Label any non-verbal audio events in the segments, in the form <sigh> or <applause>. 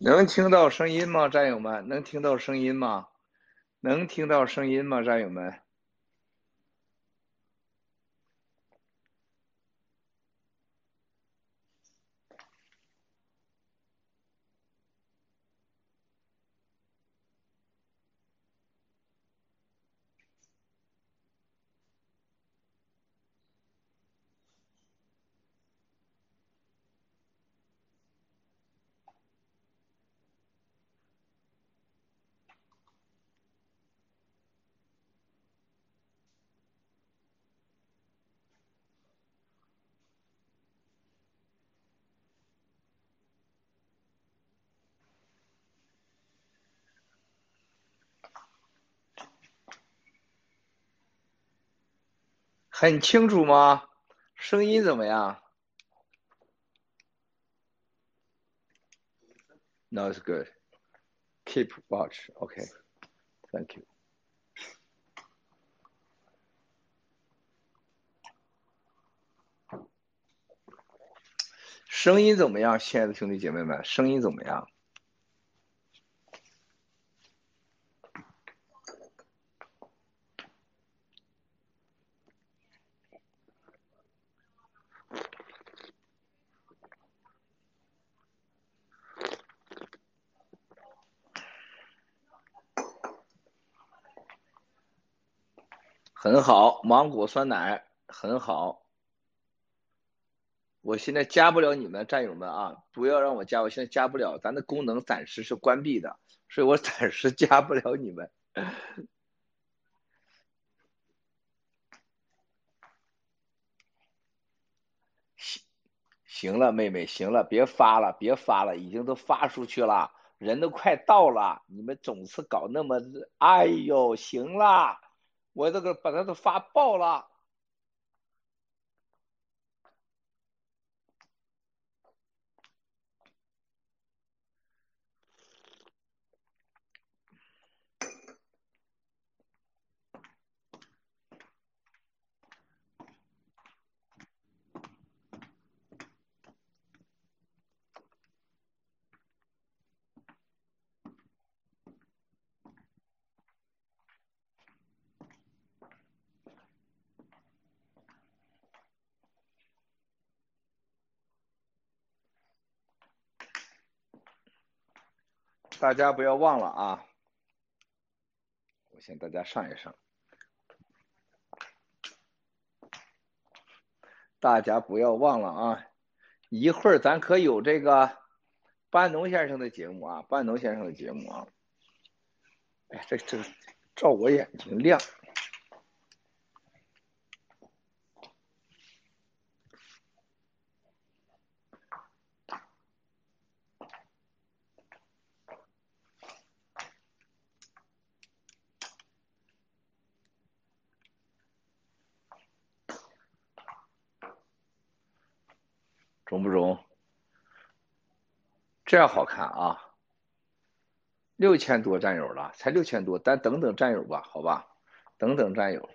能听到声音吗，战友们？能听到声音吗？能听到声音吗，战友们？很清楚吗？声音怎么样？No, it's good. Keep watch. OK. Thank you. 声音怎么样，亲爱的兄弟姐妹们？声音怎么样？很好，芒果酸奶很好。我现在加不了你们战友们啊，不要让我加，我现在加不了，咱的功能暂时是关闭的，所以我暂时加不了你们。行，行了，妹妹，行了，别发了，别发了，已经都发出去了，人都快到了，你们总是搞那么，哎呦，行了。我这个把它都发爆了。大家不要忘了啊！我先大家上一上。大家不要忘了啊！一会儿咱可有这个班农先生的节目啊，班农先生的节目啊。哎，这这照我眼睛亮。不中？这样好看啊！六千多战友了，才六千多，咱等等战友吧，好吧，等等战友。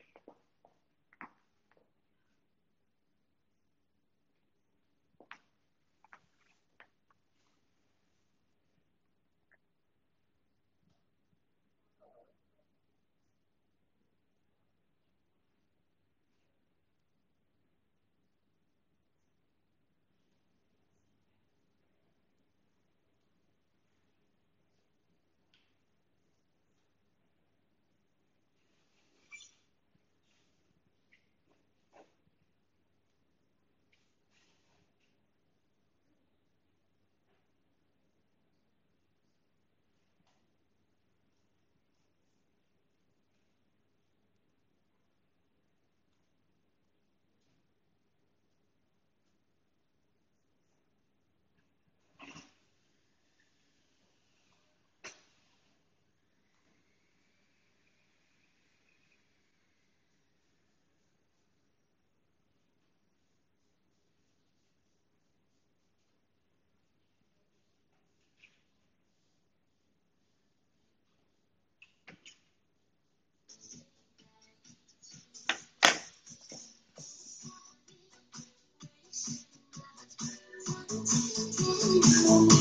Thank you.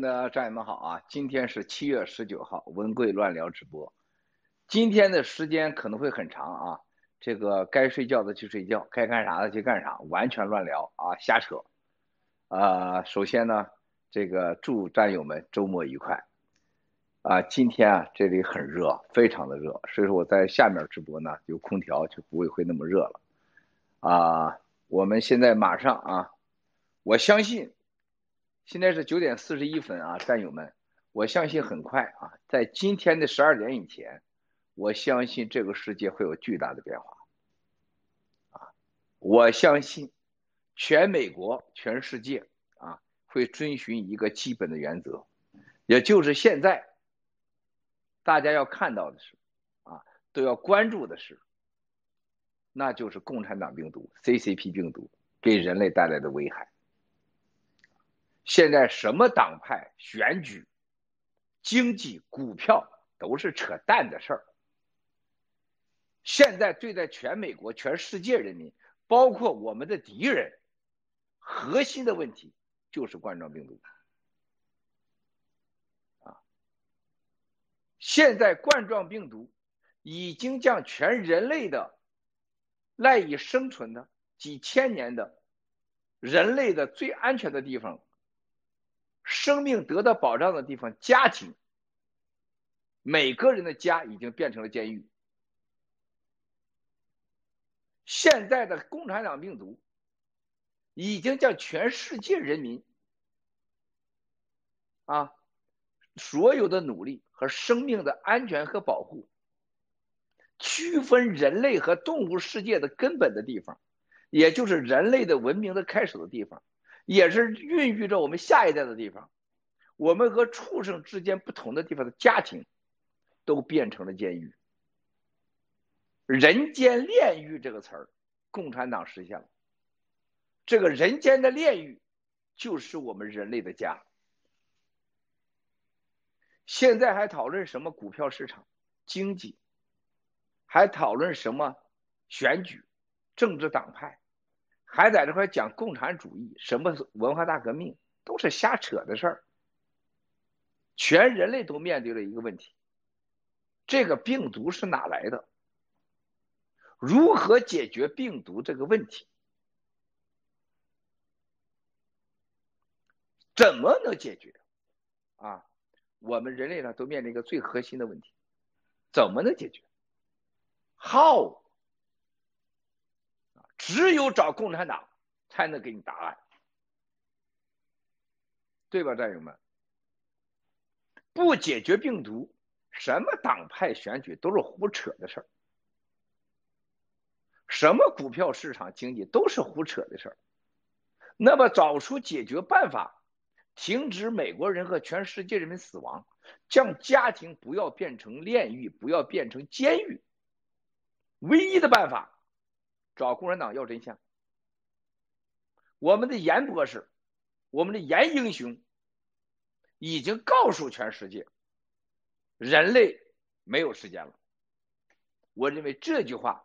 的战友们好啊！今天是七月十九号，文贵乱聊直播。今天的时间可能会很长啊，这个该睡觉的去睡觉，该干啥的去干啥，完全乱聊啊，瞎扯。啊，首先呢，这个祝战友们周末愉快。啊，今天啊这里很热，非常的热，所以说我在下面直播呢，有空调就不会会那么热了。啊，我们现在马上啊。我相信，现在是九点四十一分啊，战友们，我相信很快啊，在今天的十二点以前，我相信这个世界会有巨大的变化，啊，我相信全美国、全世界啊会遵循一个基本的原则，也就是现在大家要看到的是，啊，都要关注的是，那就是共产党病毒 CCP 病毒给人类带来的危害。现在什么党派、选举、经济、股票都是扯淡的事儿。现在对待全美国、全世界人民，包括我们的敌人，核心的问题就是冠状病毒。啊，现在冠状病毒已经将全人类的赖以生存的几千年的人类的最安全的地方。生命得到保障的地方，家庭，每个人的家已经变成了监狱。现在的共产党病毒已经将全世界人民啊所有的努力和生命的安全和保护，区分人类和动物世界的根本的地方，也就是人类的文明的开始的地方。也是孕育着我们下一代的地方，我们和畜生之间不同的地方的家庭，都变成了监狱。人间炼狱这个词儿，共产党实现了。这个人间的炼狱，就是我们人类的家。现在还讨论什么股票市场、经济，还讨论什么选举、政治党派。还在这块讲共产主义，什么文化大革命，都是瞎扯的事儿。全人类都面对了一个问题：这个病毒是哪来的？如何解决病毒这个问题？怎么能解决？啊，我们人类呢都面临一个最核心的问题：怎么能解决？How？只有找共产党才能给你答案，对吧，战友们？不解决病毒，什么党派选举都是胡扯的事儿，什么股票市场经济都是胡扯的事儿。那么找出解决办法，停止美国人和全世界人民死亡，将家庭不要变成炼狱，不要变成监狱，唯一的办法。找共产党要真相。我们的严博士，我们的严英雄，已经告诉全世界，人类没有时间了。我认为这句话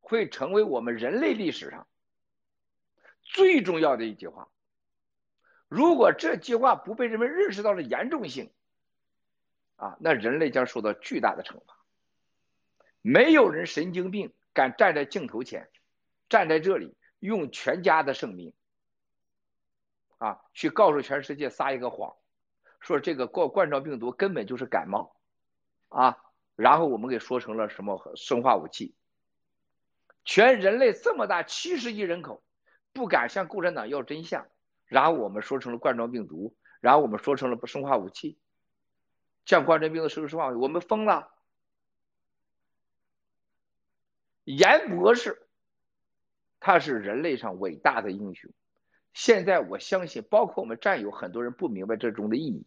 会成为我们人类历史上最重要的一句话。如果这句话不被人们认识到了严重性，啊，那人类将受到巨大的惩罚。没有人神经病敢站在镜头前。站在这里，用全家的生命，啊，去告诉全世界撒一个谎，说这个冠冠状病毒根本就是感冒，啊，然后我们给说成了什么生化武器？全人类这么大七十亿人口，不敢向共产党要真相，然后我们说成了冠状病毒，然后我们说成了不生化武器，像冠状病毒是个生化，我们疯了。严博士，他是人类上伟大的英雄。现在我相信，包括我们战友很多人不明白这中的意义，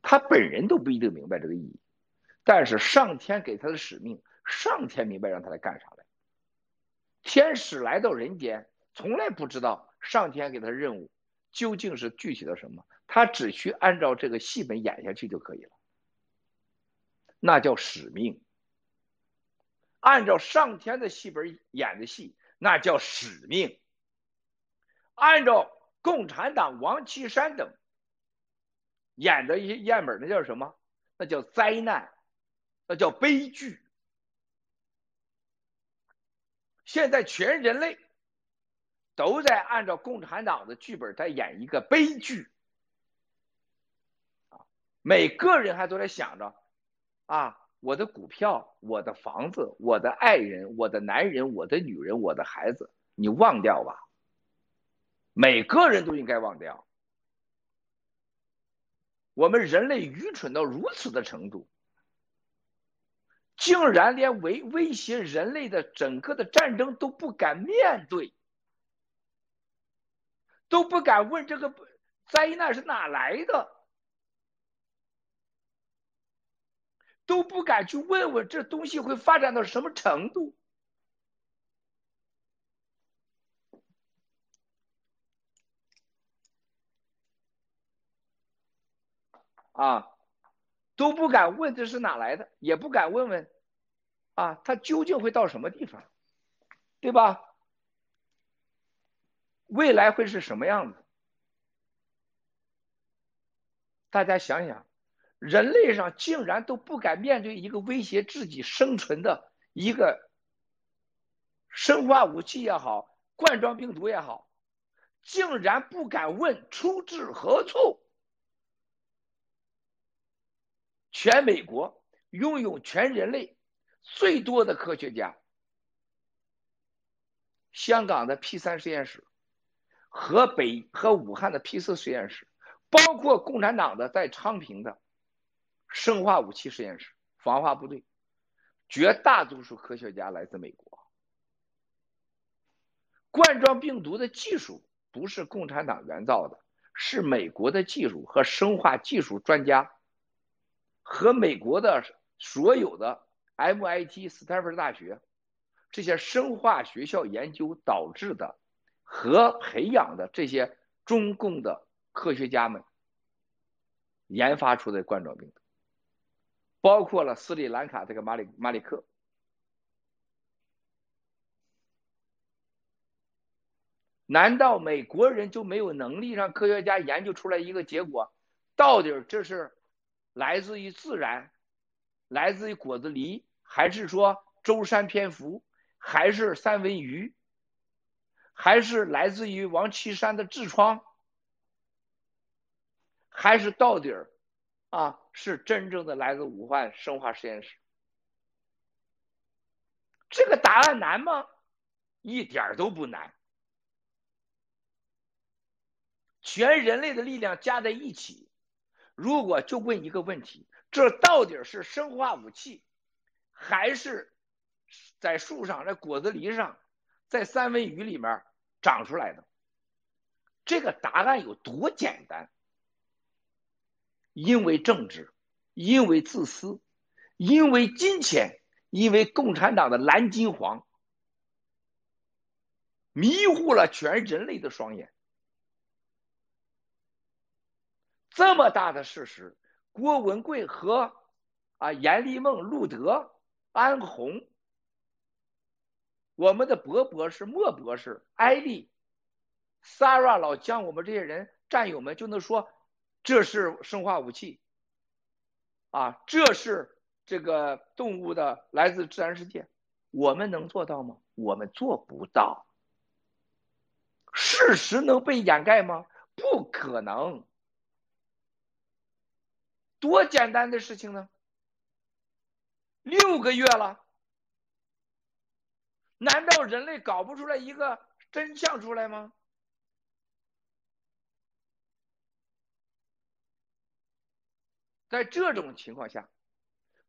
他本人都不一定明白这个意义。但是上天给他的使命，上天明白让他来干啥来。天使来到人间，从来不知道上天给他的任务究竟是具体的什么，他只需按照这个戏本演下去就可以了。那叫使命。按照上天的戏本演的戏，那叫使命。按照共产党王岐山等演的一些样本，那叫什么？那叫灾难，那叫悲剧。现在全人类都在按照共产党的剧本在演一个悲剧啊！每个人还都在想着啊，我的股票、我的房子、我的爱人、我的男人、我的女人、我的孩子，你忘掉吧。每个人都应该忘掉。我们人类愚蠢到如此的程度，竟然连威威胁人类的整个的战争都不敢面对，都不敢问这个灾难是哪来的，都不敢去问问这东西会发展到什么程度。啊，都不敢问这是哪来的，也不敢问问，啊，他究竟会到什么地方，对吧？未来会是什么样子？大家想想，人类上竟然都不敢面对一个威胁自己生存的一个生化武器也好，冠状病毒也好，竟然不敢问出自何处。全美国拥有全人类最多的科学家，香港的 P 三实验室，河北和武汉的 P 四实验室，包括共产党的在昌平的生化武器实验室、防化部队，绝大多数科学家来自美国。冠状病毒的技术不是共产党原造的，是美国的技术和生化技术专家。和美国的所有的 MIT、斯坦福大学这些生化学校研究导致的和培养的这些中共的科学家们研发出的冠状病毒，包括了斯里兰卡这个马里马里克，难道美国人就没有能力让科学家研究出来一个结果？到底这是？来自于自然，来自于果子狸，还是说舟山蝙蝠，还是三文鱼，还是来自于王岐山的痔疮，还是到底儿啊是真正的来自武汉生化实验室？这个答案难吗？一点都不难，全人类的力量加在一起。如果就问一个问题，这到底是生化武器，还是在树上、在果子狸上、在三文鱼里面长出来的？这个答案有多简单？因为政治，因为自私，因为金钱，因为共产党的蓝金黄，迷糊了全人类的双眼。这么大的事实，郭文贵和啊严立梦、路德、安红，我们的博博士、莫博士、艾丽、Sara 老将，我们这些人战友们就能说这是生化武器，啊，这是这个动物的来自自然世界，我们能做到吗？我们做不到。事实能被掩盖吗？不可能。多简单的事情呢！六个月了，难道人类搞不出来一个真相出来吗？在这种情况下，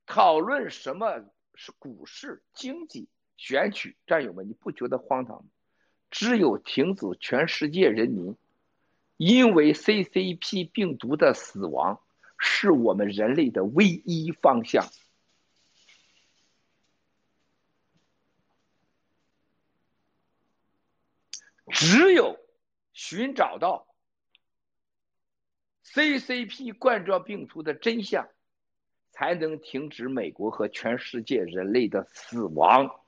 讨论什么是股市、经济、选举，战友们，你不觉得荒唐吗？只有停止全世界人民因为 CCP 病毒的死亡，是我们人类的唯一方向。只有寻找到 CCP 冠状病毒的真相，才能停止美国和全世界人类的死亡。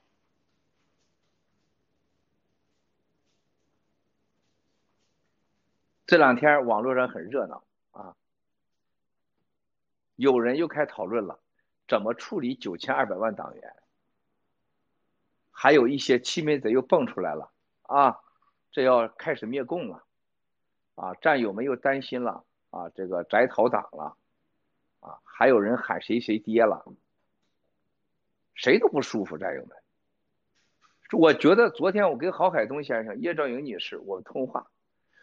这两天网络上很热闹啊，有人又开讨论了，怎么处理九千二百万党员？还有一些欺民贼又蹦出来了啊，这要开始灭共了啊！战友们又担心了啊，这个摘桃党了啊！还有人喊谁谁爹了，谁都不舒服，战友们。我觉得昨天我跟郝海东先生、叶兆莹女士我通话。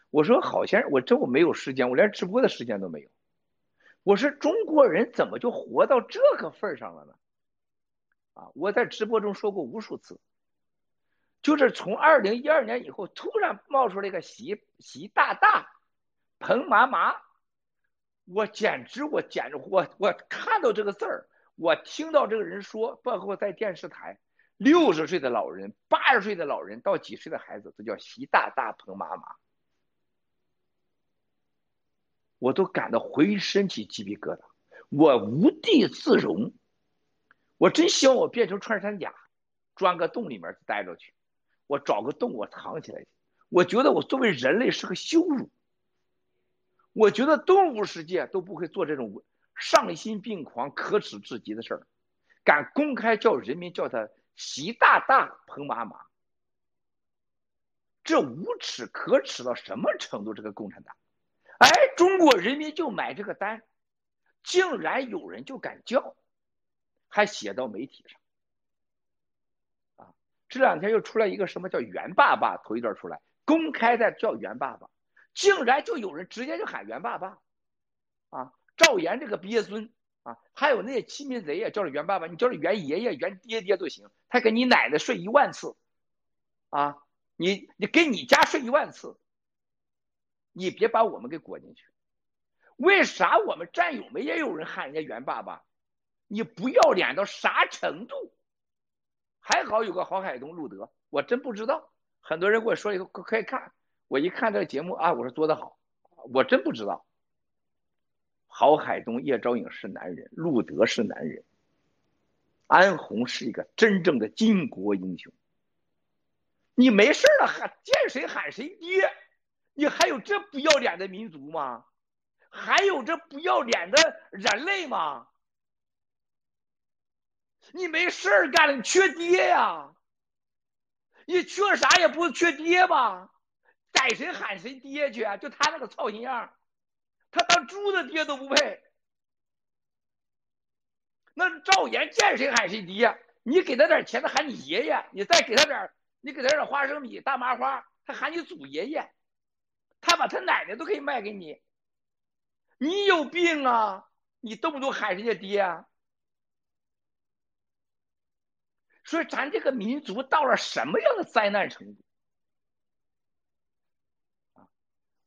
我说郝先生，我真我没有时间，我连直播的时间都没有。我说中国人怎么就活到这个份上了呢？啊，我在直播中说过无数次，就是从二零一二年以后，突然冒出来一个习习大大、彭麻麻，我简直我简直我我看到这个字儿，我听到这个人说，包括在电视台，六十岁的老人、八十岁的老人到几岁的孩子都叫习大大、彭麻麻。我都感到浑身起鸡皮疙瘩，我无地自容，我真希望我变成穿山甲，钻个洞里面待着去，我找个洞我藏起来去。我觉得我作为人类是个羞辱，我觉得动物世界都不会做这种丧心病狂、可耻至极的事儿，敢公开叫人民叫他习大大、彭妈妈，这无耻可耻到什么程度？这个共产党！哎，中国人民就买这个单，竟然有人就敢叫，还写到媒体上。啊，这两天又出来一个什么叫袁爸爸，头一段出来公开的叫袁爸爸，竟然就有人直接就喊袁爸爸，啊，赵岩这个鳖孙啊，还有那些欺民贼也叫着袁爸爸，你叫着袁爷爷、袁爹爹都行，他跟你奶奶睡一万次，啊，你你跟你家睡一万次。你别把我们给裹进去，为啥我们战友们也有人喊人家袁爸爸？你不要脸到啥程度？还好有个郝海东、路德，我真不知道。很多人跟我说以后可以看，我一看这个节目啊，我说做得好，我真不知道。郝海东、叶兆颖是男人，路德是男人，安红是一个真正的巾帼英雄。你没事了喊见谁喊谁爹。你还有这不要脸的民族吗？还有这不要脸的人类吗？你没事儿干了，你缺爹呀？你缺啥也不缺爹吧？逮谁喊谁爹去啊，就他那个操心样，他当猪的爹都不配。那赵岩见谁喊谁爹，你给他点钱，他喊你爷爷；你再给他点，你给他点花生米、大麻花，他喊你祖爷爷。他把他奶奶都可以卖给你，你有病啊！你动不动喊人家爹，所以咱这个民族到了什么样的灾难程度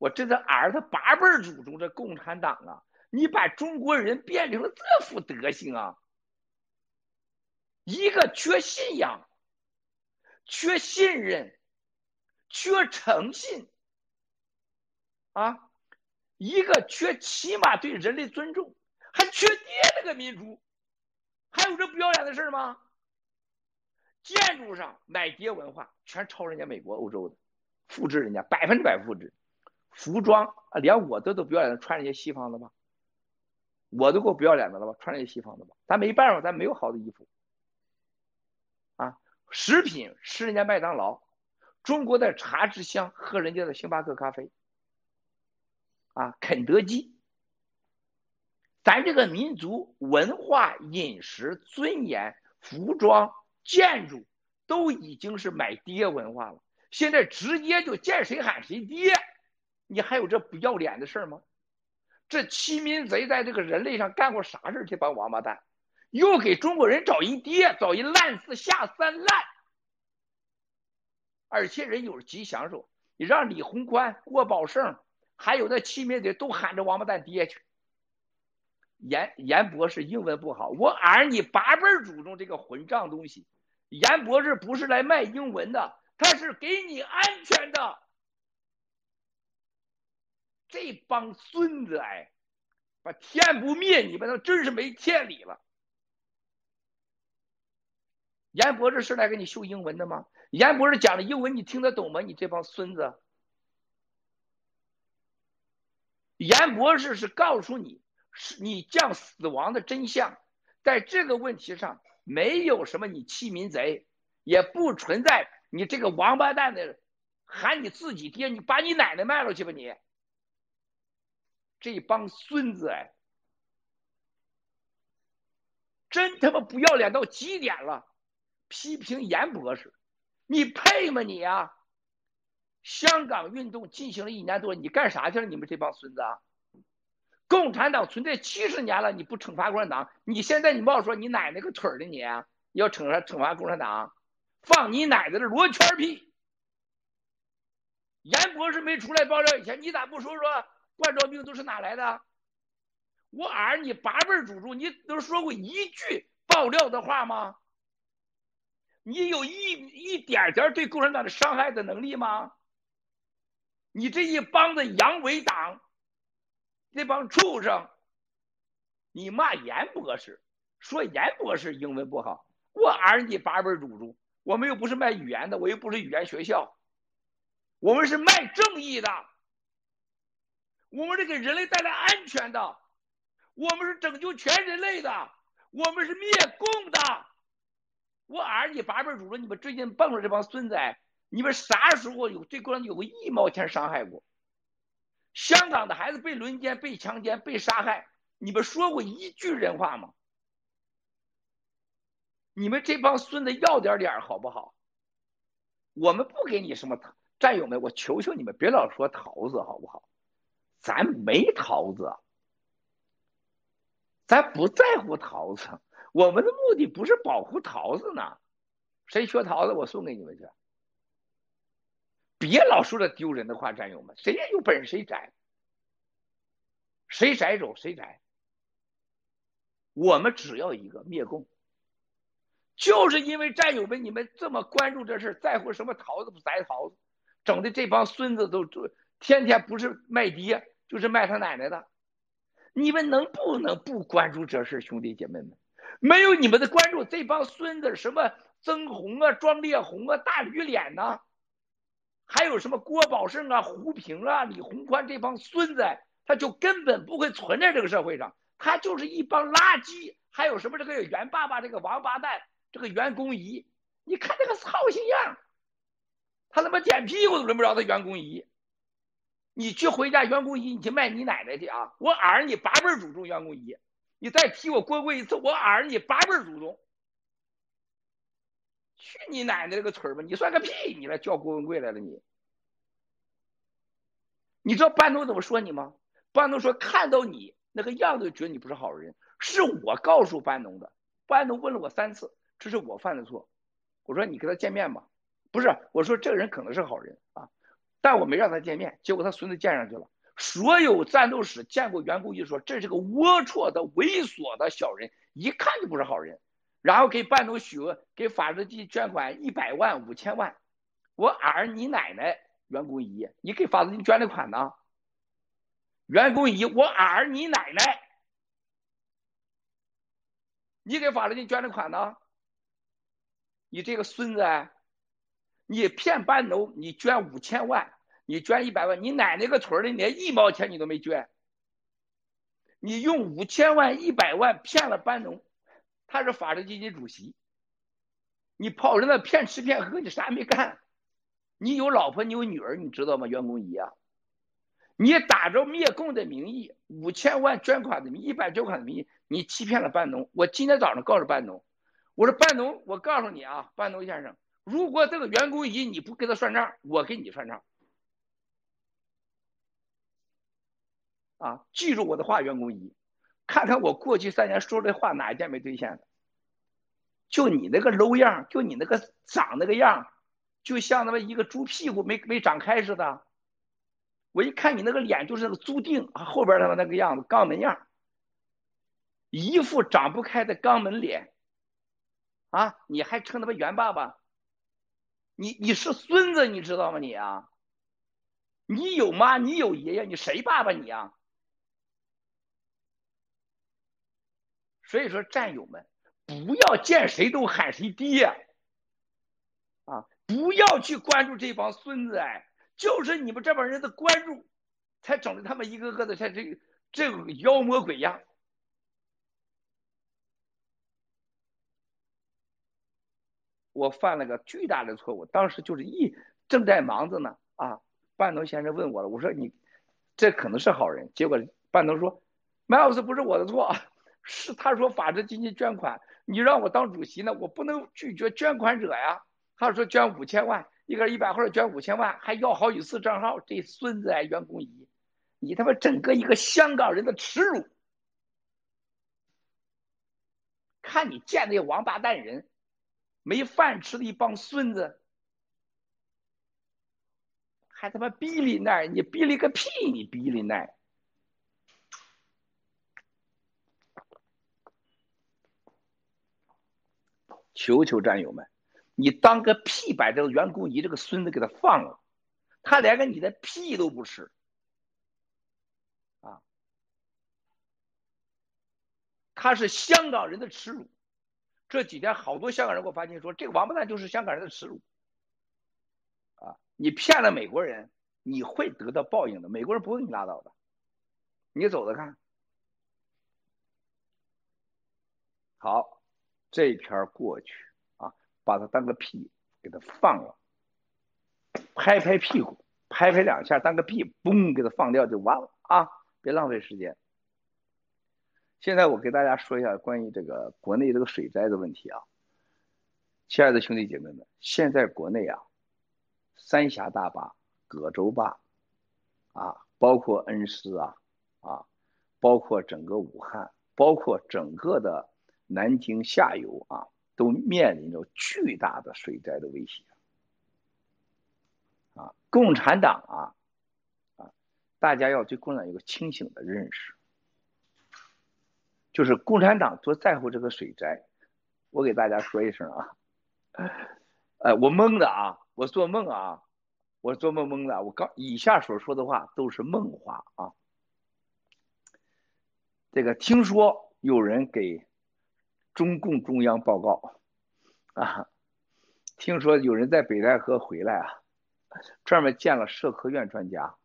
我这个儿子八辈祖宗这共产党啊，你把中国人变成了这副德行啊！一个缺信仰，缺信任，缺诚信。啊，一个缺起码对人类尊重，还缺爹那个民族，还有这不要脸的事吗？建筑上买爹文化，全抄人家美国、欧洲的，复制人家百分之百复制。服装啊，连我都都不要脸的穿人家西方的吧，我都够不要脸的了吧，穿人家西方的吧，咱没办法，咱没有好的衣服。啊，食品吃人家麦当劳，中国的茶之乡喝人家的星巴克咖啡。啊，肯德基，咱这个民族文化、饮食、尊严、服装、建筑，都已经是买爹文化了，现在直接就见谁喊谁爹，你还有这不要脸的事吗？这欺民贼在这个人类上干过啥事这帮王八蛋，又给中国人找一爹，找一烂四下三滥，而且人有吉祥说，你让李鸿宽、郭宝胜，还有那欺民贼都喊着王八蛋爹去。严严博士英文不好，我儿你八辈祖宗这个混账东西，严博士不是来卖英文的，他是给你安全的。这帮孙子哎，把天不灭你们，那真是没天理了。严博士是来给你秀英文的吗？严博士讲的英文你听得懂吗？你这帮孙子，严博士是告诉你。是你将死亡的真相，在这个问题上没有什么你欺民贼，也不存在你这个王八蛋的喊你自己爹，你把你奶奶卖了去吧你！这帮孙子哎，真他妈不要脸到极点了！批评严博士，你配吗你啊？香港运动进行了一年多，你干啥去了？你们这帮孙子！啊！共产党存在七十年了，你不惩罚共产党？你现在你冒说你奶奶个腿儿的你，要惩罚惩罚共产党？放你奶奶的罗圈屁！严博士没出来爆料以前，你咋不说说冠状病毒是哪来的？我儿你八辈祖宗，你都说过一句爆料的话吗？你有一一点点对共产党的伤害的能力吗？你这一帮子阳痿党！那帮畜生！你骂严博士，说严博士英文不好，我儿你八辈祖宗，我们又不是卖语言的，我又不是语言学校，我们是卖正义的，我们是给人类带来安全的，我们是拯救全人类的，我们是灭共的。我儿你八辈祖宗，你们最近蹦出这帮孙子，你们啥时候有对共产党有个一毛钱伤害过？香港的孩子被轮奸、被强奸、被杀害，你们说过一句人话吗？你们这帮孙子要点脸好不好？我们不给你什么战友们，我求求你们别老说桃子好不好？咱没桃子，咱不在乎桃子，我们的目的不是保护桃子呢。谁缺桃子，我送给你们去。别老说这丢人的话，战友们，谁也有本事谁摘，谁摘走谁摘。我们只要一个灭共，就是因为战友们你们这么关注这事，在乎什么桃子不摘桃子，整的这帮孙子都都天天不是卖爹就是卖他奶奶的。你们能不能不关注这事，兄弟姐妹们？没有你们的关注，这帮孙子什么曾红啊、庄烈红啊、大驴脸呐？还有什么郭宝胜啊、胡平啊、李鸿宽这帮孙子，他就根本不会存在这个社会上，他就是一帮垃圾。还有什么这个袁爸爸这个王八蛋，这个袁公仪，你看这个操心样，他他妈舔屁股都轮不着他袁公仪。你去回家袁公仪，你去卖你奶奶去啊！我儿你八辈祖宗袁公仪，你再提我郭贵一次，我儿你八辈祖宗。去你奶奶这个村吧！你算个屁！你来叫郭文贵来了你？你知道班农怎么说你吗？班农说看到你那个样子，觉得你不是好人。是我告诉班农的。班农问了我三次，这是我犯的错。我说你跟他见面吧。不是，我说这个人可能是好人，但我没让他见面。结果他孙子见上去了。所有战斗史见过袁公仪说这是个龌龊的、猥琐的小人，一看就不是好人。然后给班农许，给法制进捐款一百万、五千万。我儿你奶奶袁公仪，你给法制进捐的款呢？袁公仪，我儿你奶奶，你给法制进捐的款呢？你这个孙子，你骗班农，你捐五千万，你捐一百万，你奶奶个腿的，你连一毛钱你都没捐。你用五千万、一百万骗了班农。他是法治基金主席，你跑人那骗吃骗喝，你啥也没干。你有老婆，你有女儿，你知道吗？袁公仪啊，你打着灭共的名义，五千万捐款的名义，一百捐款的名义，你欺骗了班农。我今天早上告诉班农，我说班农，我告诉你啊，班农先生，如果这个员工乙你不给他算账，我给你算账。啊，记住我的话，员工一，看看我过去三年说的话哪一件没兑现的？就你那个 low 样，就你那个长那个样，就像他妈一个猪屁股没没长开似的。我一看你那个脸就是那个猪腚，后边他妈那个样子肛门样，一副长不开的肛门脸。啊，你还称他妈袁爸爸？你你是孙子，你知道吗？你啊，你有妈，你有爷爷，你谁爸爸你啊？所以说，战友们，不要见谁都喊谁爹，啊，不要去关注这帮孙子，哎，就是你们这帮人的关注，才整的他们一个个的像这这个妖魔鬼样。我犯了个巨大的错误，当时就是一正在忙着呢啊，半头先生问我了，我说你这可能是好人，结果半头说，麦老师不是我的错，是他说法治基金捐款，你让我当主席呢，我不能拒绝捐款者呀。他说捐五千万，一个人一百或者捐五千万，还要好几次账号，这孙子哎，袁公仪，你他妈整个一个香港人的耻辱，看你见那王八蛋人。没饭吃的一帮孙子，还他妈逼哩奈！你逼里个屁！你逼哩奈！求求战友们，你当个屁！把这个袁公仪这个孙子给他放了，他连个你的屁都不吃啊！他是香港人的耻辱。这几天好多香港人给我发信息说，这个王八蛋就是香港人的耻辱，啊！你骗了美国人，你会得到报应的。美国人不会给你拉倒的，你走着看。好，这一篇过去啊，把他当个屁给他放了，拍拍屁股，拍拍两下当个屁，嘣给他放掉就完了啊！别浪费时间。现在我给大家说一下关于这个国内这个水灾的问题啊，亲爱的兄弟姐妹们，现在国内啊，三峡大坝、葛洲坝啊，包括恩施啊啊，包括整个武汉，包括整个的南京下游啊，都面临着巨大的水灾的威胁啊。共产党啊啊，大家要对共产党有个清醒的认识。就是共产党多在乎这个水灾，我给大家说一声啊，呃，我懵的啊，我做梦啊，我做梦懵的，我刚以下所说的话都是梦话啊。这个听说有人给中共中央报告啊，听说有人在北戴河回来啊，专门见了社科院专家、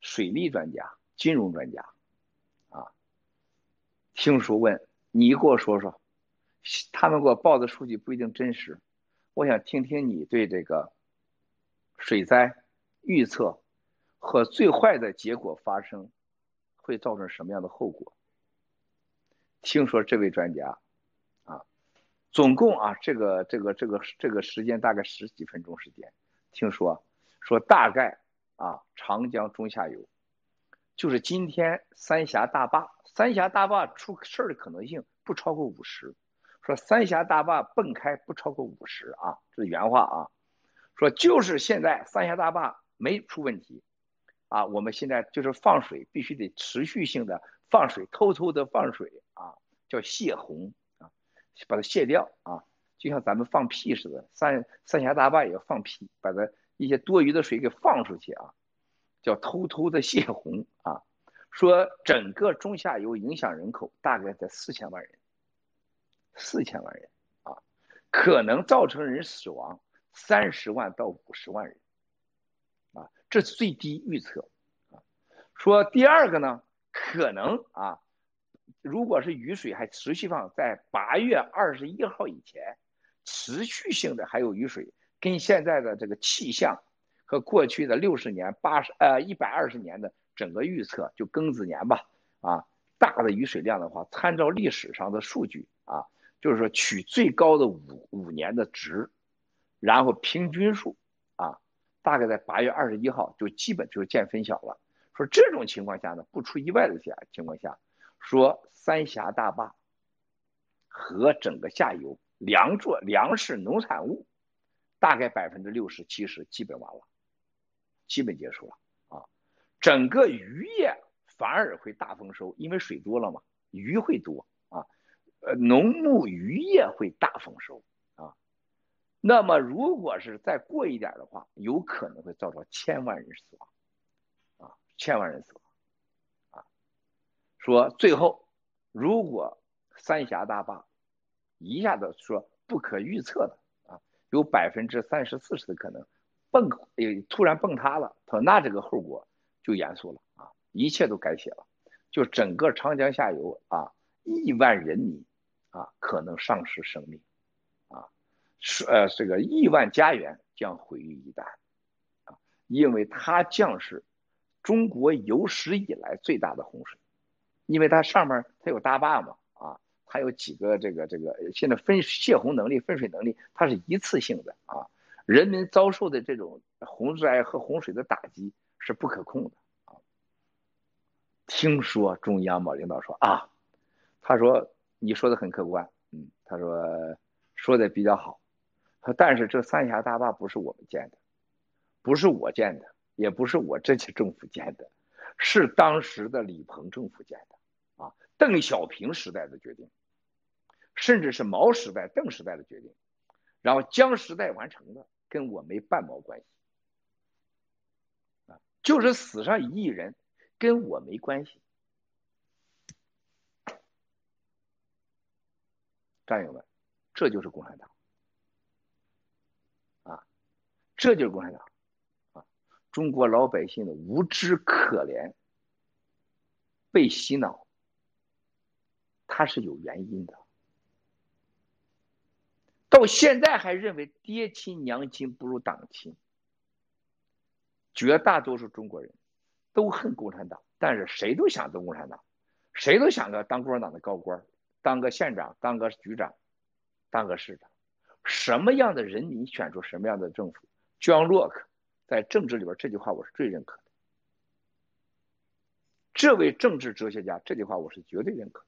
水利专家、金融专家。啊听说问你给我说说，他们给我报的数据不一定真实，我想听听你对这个水灾预测和最坏的结果发生会造成什么样的后果？听说这位专家，总共啊这个这个这个这个时间大概十几分钟时间，听说说大概啊长江中下游就是今天三峡大坝。三峡大坝出事儿的可能性不超过五十，说三峡大坝崩开不超过五十啊，这是原话啊。说就是现在三峡大坝没出问题，啊，我们现在就是放水必须得持续性的放水，偷偷的放水啊，叫泄洪，把它泄掉啊，就像咱们放屁似的，三三峡大坝也要放屁，把它一些多余的水给放出去啊，叫偷偷的泄洪啊。说整个中下游影响人口大概在四千万人，四千万人啊，可能造成人死亡三十万到五十万人，啊，这是最低预测啊。说第二个呢，可能啊，如果是雨水还持续放，在八月二十一号以前，持续性的还有雨水，跟现在的这个气象和过去的六十年、八十呃一百二十年的。整个预测就庚子年吧，啊，大的雨水量的话，参照历史上的数据啊，就是说取最高的五五年的值，然后平均数啊，大概在八月二十一号就基本就见分晓了。说这种情况下呢，不出意外的下情况下，说三峡大坝和整个下游粮作粮食农产物大概百分之六十七十基本完了，基本结束了啊。整个渔业反而会大丰收，因为水多了嘛，鱼会多啊。呃，农牧渔业会大丰收啊。那么如果是再过一点的话，有可能会造成千万人死亡啊。千万人死亡，说最后如果三峡大坝一下子说不可预测的啊，有百分之三十四十的可能崩，突然崩塌了，他说那这个后果就严肃了啊，一切都改写了，就整个长江下游啊，亿万人民啊可能丧失生命，啊，是呃这个亿万家园将毁于一旦，啊，因为它将是。中国有史以来最大的洪水，因为它上面它有大坝嘛，啊，它有几个这个这个现在分泄洪能力、分水能力，它是一次性的啊。人民遭受的这种洪灾和洪水的打击是不可控的啊。听说中央嘛领导说啊，他说你说的很客观，嗯，他说说的比较好，但是这三峡大坝不是我们建的，不是我建的。也不是我这届政府建的，是当时的李鹏政府建的，邓小平时代的决定，甚至是毛时代、邓时代的决定，然后江时代完成的，跟我没半毛关系，啊，就是死上一亿人，跟我没关系，战友们，这就是共产党，啊，这就是共产党。啊。中国老百姓的无知可怜，被洗脑，他是有原因的。到现在还认为爹亲娘亲不如党亲，绝大多数中国人都恨共产党，但是谁都想当共产党，谁都想个当共产党的高官，当个县长，当个局长，当个市长。什么样的人民选出什么样的政府？John Locke。在政治里边，这句话我是最认可的。这位政治哲学家，这句话我是绝对认可的。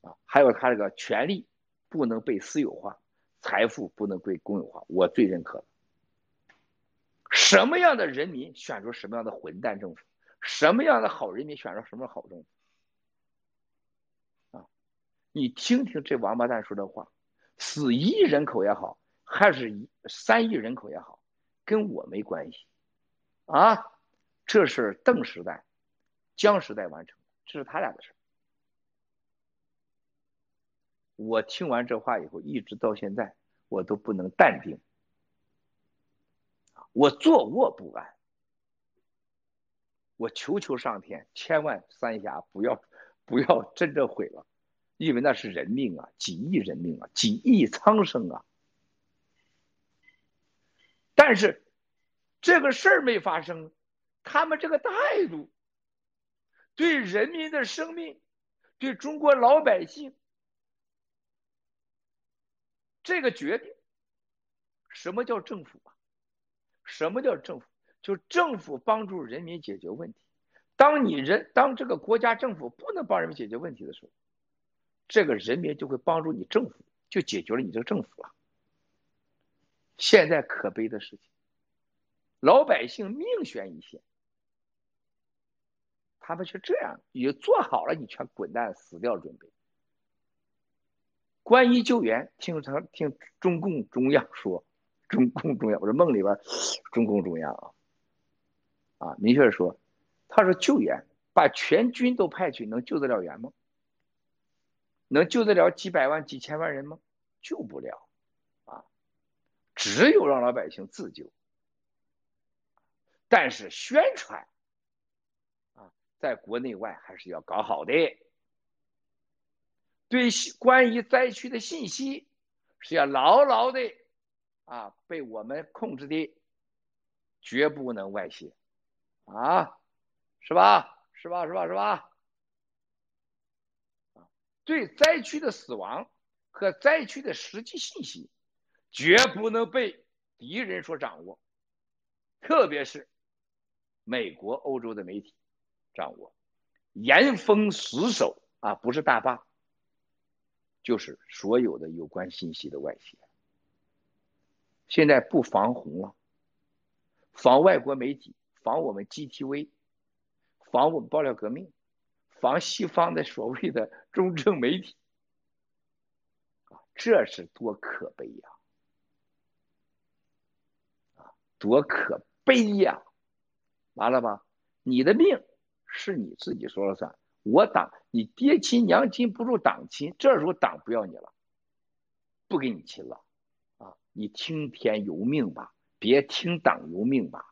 啊，还有他这个权力不能被私有化，财富不能被公有化，我最认可。什么样的人民选出什么样的混蛋政府？什么样的好人民选出什么好政府？啊，你听听这王八蛋说的话，死一亿人口也好。还是三亿人口也好，跟我没关系，啊，这是邓时代、江时代完成的，这是他俩的事我听完这话以后，一直到现在，我都不能淡定，我坐卧不安。我求求上天，千万三峡不要不要真正毁了，因为那是人命啊，几亿人命啊，几亿苍生啊。但是，这个事儿没发生，他们这个态度，对人民的生命，对中国老百姓，这个决定，什么叫政府啊？什么叫政府？就政府帮助人民解决问题。当你人当这个国家政府不能帮人民解决问题的时候，这个人民就会帮助你政府，就解决了你这个政府了。现在可悲的事情，老百姓命悬一线，他们是这样，也做好了你全滚蛋死掉准备。关于救援，听他听中共中央说，中共中央，我说梦里边，中共中央啊，啊，明确说，他说救援，把全军都派去，能救得了援吗？能救得了几百万、几千万人吗？救不了。啊只有让老百姓自救，但是宣传啊，在国内外还是要搞好的。对关于灾区的信息是要牢牢的啊被我们控制的，绝不能外泄啊，是吧？是吧？是吧？是吧？对灾区的死亡和灾区的实际信息。绝不能被敌人所掌握，特别是美国、欧洲的媒体掌握，严封死守啊，不是大坝，就是所有的有关信息的外泄。现在不防洪了，防外国媒体，防我们 GTV，防我们爆料革命，防西方的所谓的中正媒体，啊，这是多可悲呀！啊，多可悲呀！完了吧？你的命是你自己说了算，我党你爹亲娘亲不如党亲，这时候党不要你了，不给你亲了。啊你听天由命吧，别听党由命吧。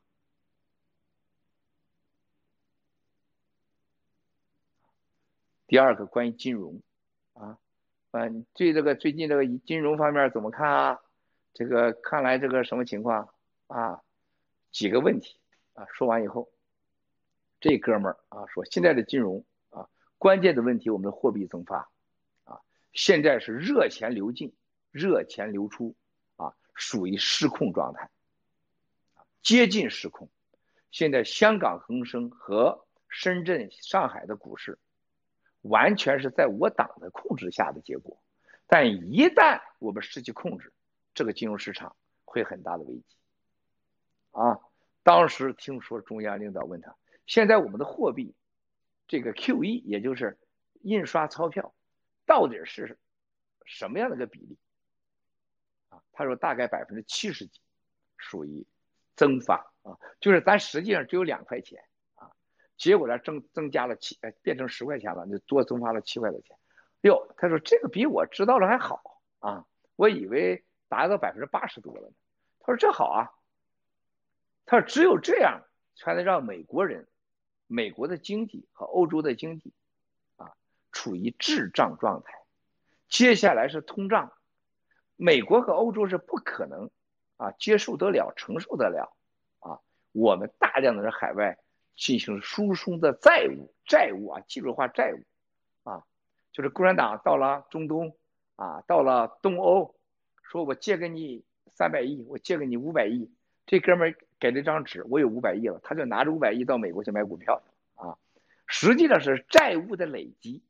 第二个关于金融啊，嗯，对这个最近这个金融方面怎么看啊？这个看来这个什么情况啊？几个问题啊？说完以后，这哥们儿啊说现在的金融，关键的问题我们的货币增发啊，现在是热钱流进，热钱流出。啊属于失控状态，接近失控。现在香港恒生和深圳、上海的股市，完全是在我党的控制下的结果。但一旦我们失去控制，这个金融市场会很大的危机。啊，当时听说中央领导问他，现在我们的货币，这个 QE，也就是印刷钞票，到底是什么样的一个比例？啊，他说大概百分之七十几属于增发啊，就是咱实际上只有两块钱啊，结果呢增增加了七，变成十块钱了，就多增发了七块多钱。哟，他说这个比我知道的还好啊，我以为达到百分之八十多了呢。他说这好啊，他说只有这样才能让美国人、美国的经济和欧洲的经济啊处于滞胀状态，接下来是通胀。美国和欧洲是不可能啊接受得了、承受得了啊！我们大量的在海外进行输送的债务、债务啊，技术化债务啊，就是共产党到了中东啊，到了东欧，说我借给你三百亿，我借给你五百亿，这哥们儿给了张纸，我有五百亿了，他就拿着五百亿到美国去买股票啊，实际上是债务的累积，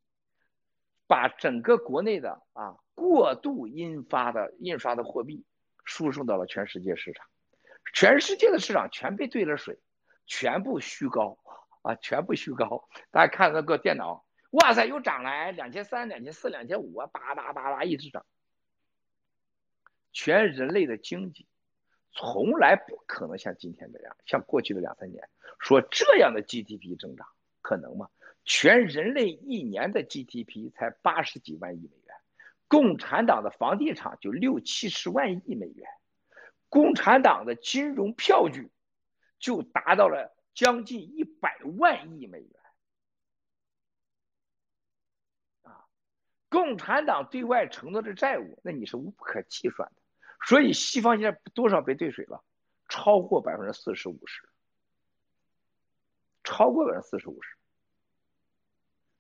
把整个国内的啊。过度印发的印刷的货币输送到了全世界市场，全世界的市场全被兑了水，全部虚高啊，全部虚高。大家看那个电脑，哇塞，又涨了，两千三、两千四、两千五啊，叭叭叭叭一直涨。全人类的经济从来不可能像今天这样，像过去的两三年说这样的 GDP 增长可能吗？全人类一年的 GDP 才八十几万亿美元。共产党的房地产就六七十万亿美元，共产党的金融票据就达到了将近一百万亿美元，啊，共产党对外承诺的债务，那你是无可计算的。所以西方现在多少被兑水了？超过百分之四十五十，超过百分之四十五十。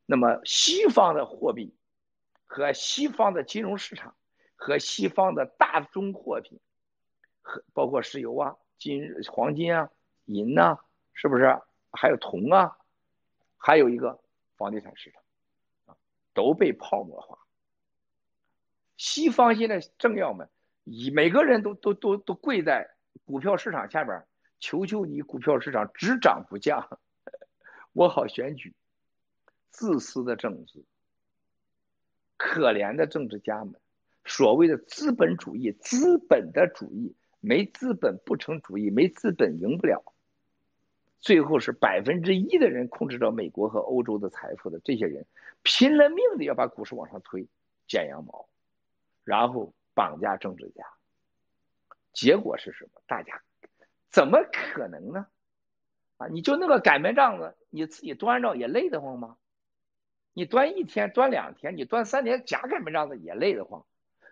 那么西方的货币。和西方的金融市场，和西方的大宗货品，和包括石油啊、金、黄金啊、银呐，是不是？还有铜啊，还有一个房地产市场，啊，都被泡沫化。西方现在政要们，以每个人都都都都跪在股票市场下边，求求你，股票市场只涨不降，<laughs> 我好选举。自私的政治。可怜的政治家们，所谓的资本主义，资本的主义，没资本不成主义，没资本赢不了。最后是百分之一的人控制着美国和欧洲的财富的这些人，拼了命的要把股市往上推，剪羊毛，然后绑架政治家。结果是什么？大家怎么可能呢？啊，你就那个擀面杖子，你自己端着也累得慌吗？你端一天，端两天，你端三天，夹擀面杖子也累得慌，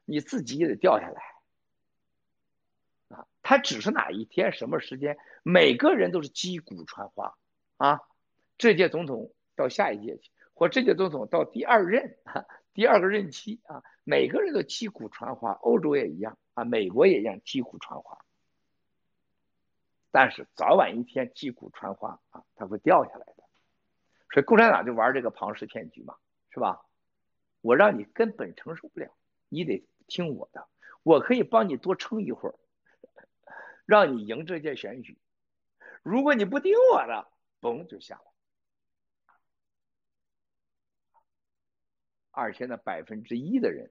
你自己也得掉下来啊！他只是哪一天、什么时间，每个人都是击鼓传花啊！这届总统到下一届去，或这届总统到第二任、第二个任期啊，每个人都击鼓传花。欧洲也一样啊，美国也一样击鼓传花。但是早晚一天击鼓传花啊，它会掉下来的。所以共产党就玩这个庞氏骗局嘛，是吧？我让你根本承受不了，你得听我的，我可以帮你多撑一会儿，让你赢这届选举。如果你不听我的，嘣就下来。而且呢，百分之一的人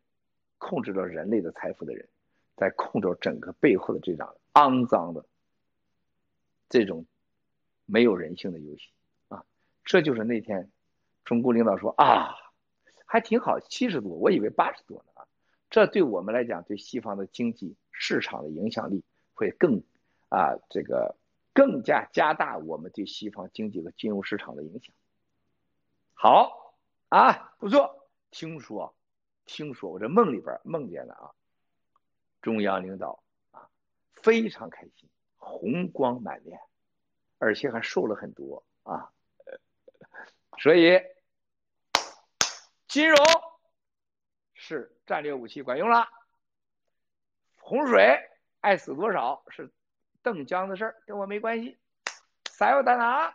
控制了人类的财富的人，在控制整个背后的这场肮脏的这种没有人性的游戏啊！这就是那天中国领导说啊，还挺好，七十多，我以为八十多呢啊！这对我们来讲，对西方的经济市场的影响力会更啊，这个更加加大我们对西方经济和金融市场的影响。好啊，不错。听说，听说我这梦里边梦见了啊，中央领导啊非常开心，红光满面，而且还瘦了很多啊，<laughs> 所以金融是战略武器管用了，洪水爱死多少是邓江的事儿，跟我没关系，撒药丹拿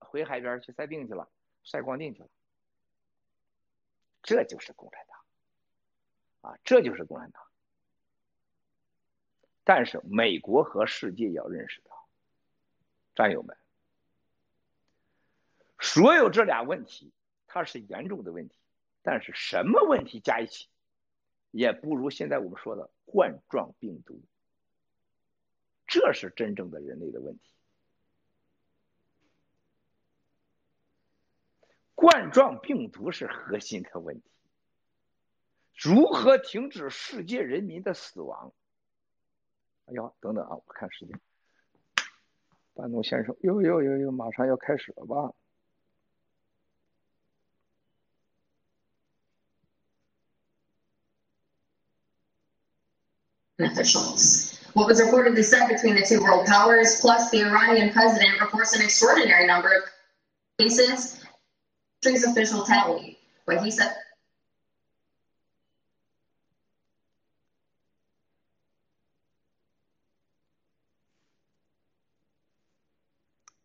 回海边去晒腚去了，晒光腚去了。这就是共产党，啊，这就是共产党。但是美国和世界要认识到，战友们，所有这俩问题，它是严重的问题。但是什么问题加一起，也不如现在我们说的冠状病毒。这是真正的人类的问题。冠状病毒是核心的问题，如何停止世界人民的死亡？哎呀，等等啊，我看时间。半东先生，哟哟哟哟，马上要开始了吧？Officials. What was reportedly said between the two world powers, plus the Iranian president, reports an extraordinary number of cases country's official tally, but he said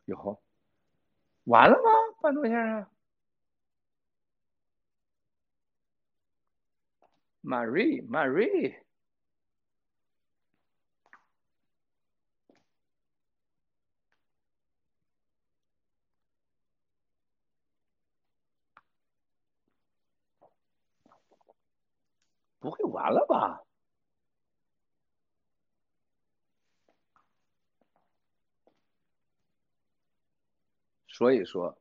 哟，完了吗，半途先生？Marie，Marie。 不会完了吧？所以说，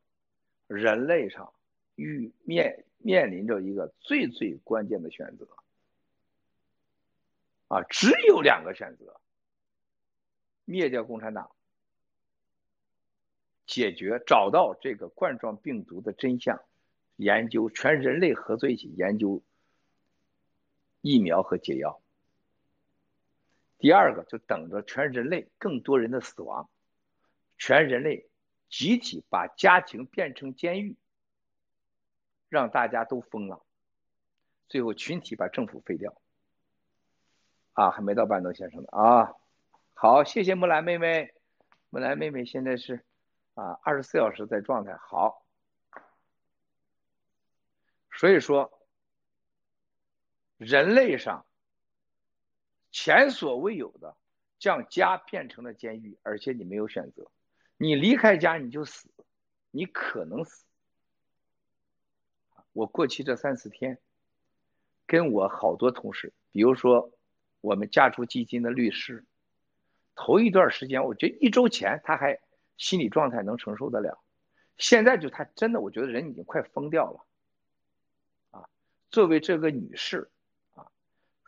人类上遇面面临着一个最最关键的选择啊，只有两个选择：灭掉共产党，解决找到这个冠状病毒的真相，研究全人类合作一起研究。疫苗和解药。第二个就等着全人类更多人的死亡，全人类集体把家庭变成监狱，让大家都疯了，最后群体把政府废掉。啊，还没到半德先生的啊，好，谢谢木兰妹妹，木兰妹妹现在是啊二十四小时在状态好，所以说。人类上前所未有的将家变成了监狱，而且你没有选择，你离开家你就死，你可能死。我过去这三四天，跟我好多同事，比如说我们家族基金的律师，头一段时间，我觉得一周前他还心理状态能承受得了，现在就他真的，我觉得人已经快疯掉了。啊，作为这个女士。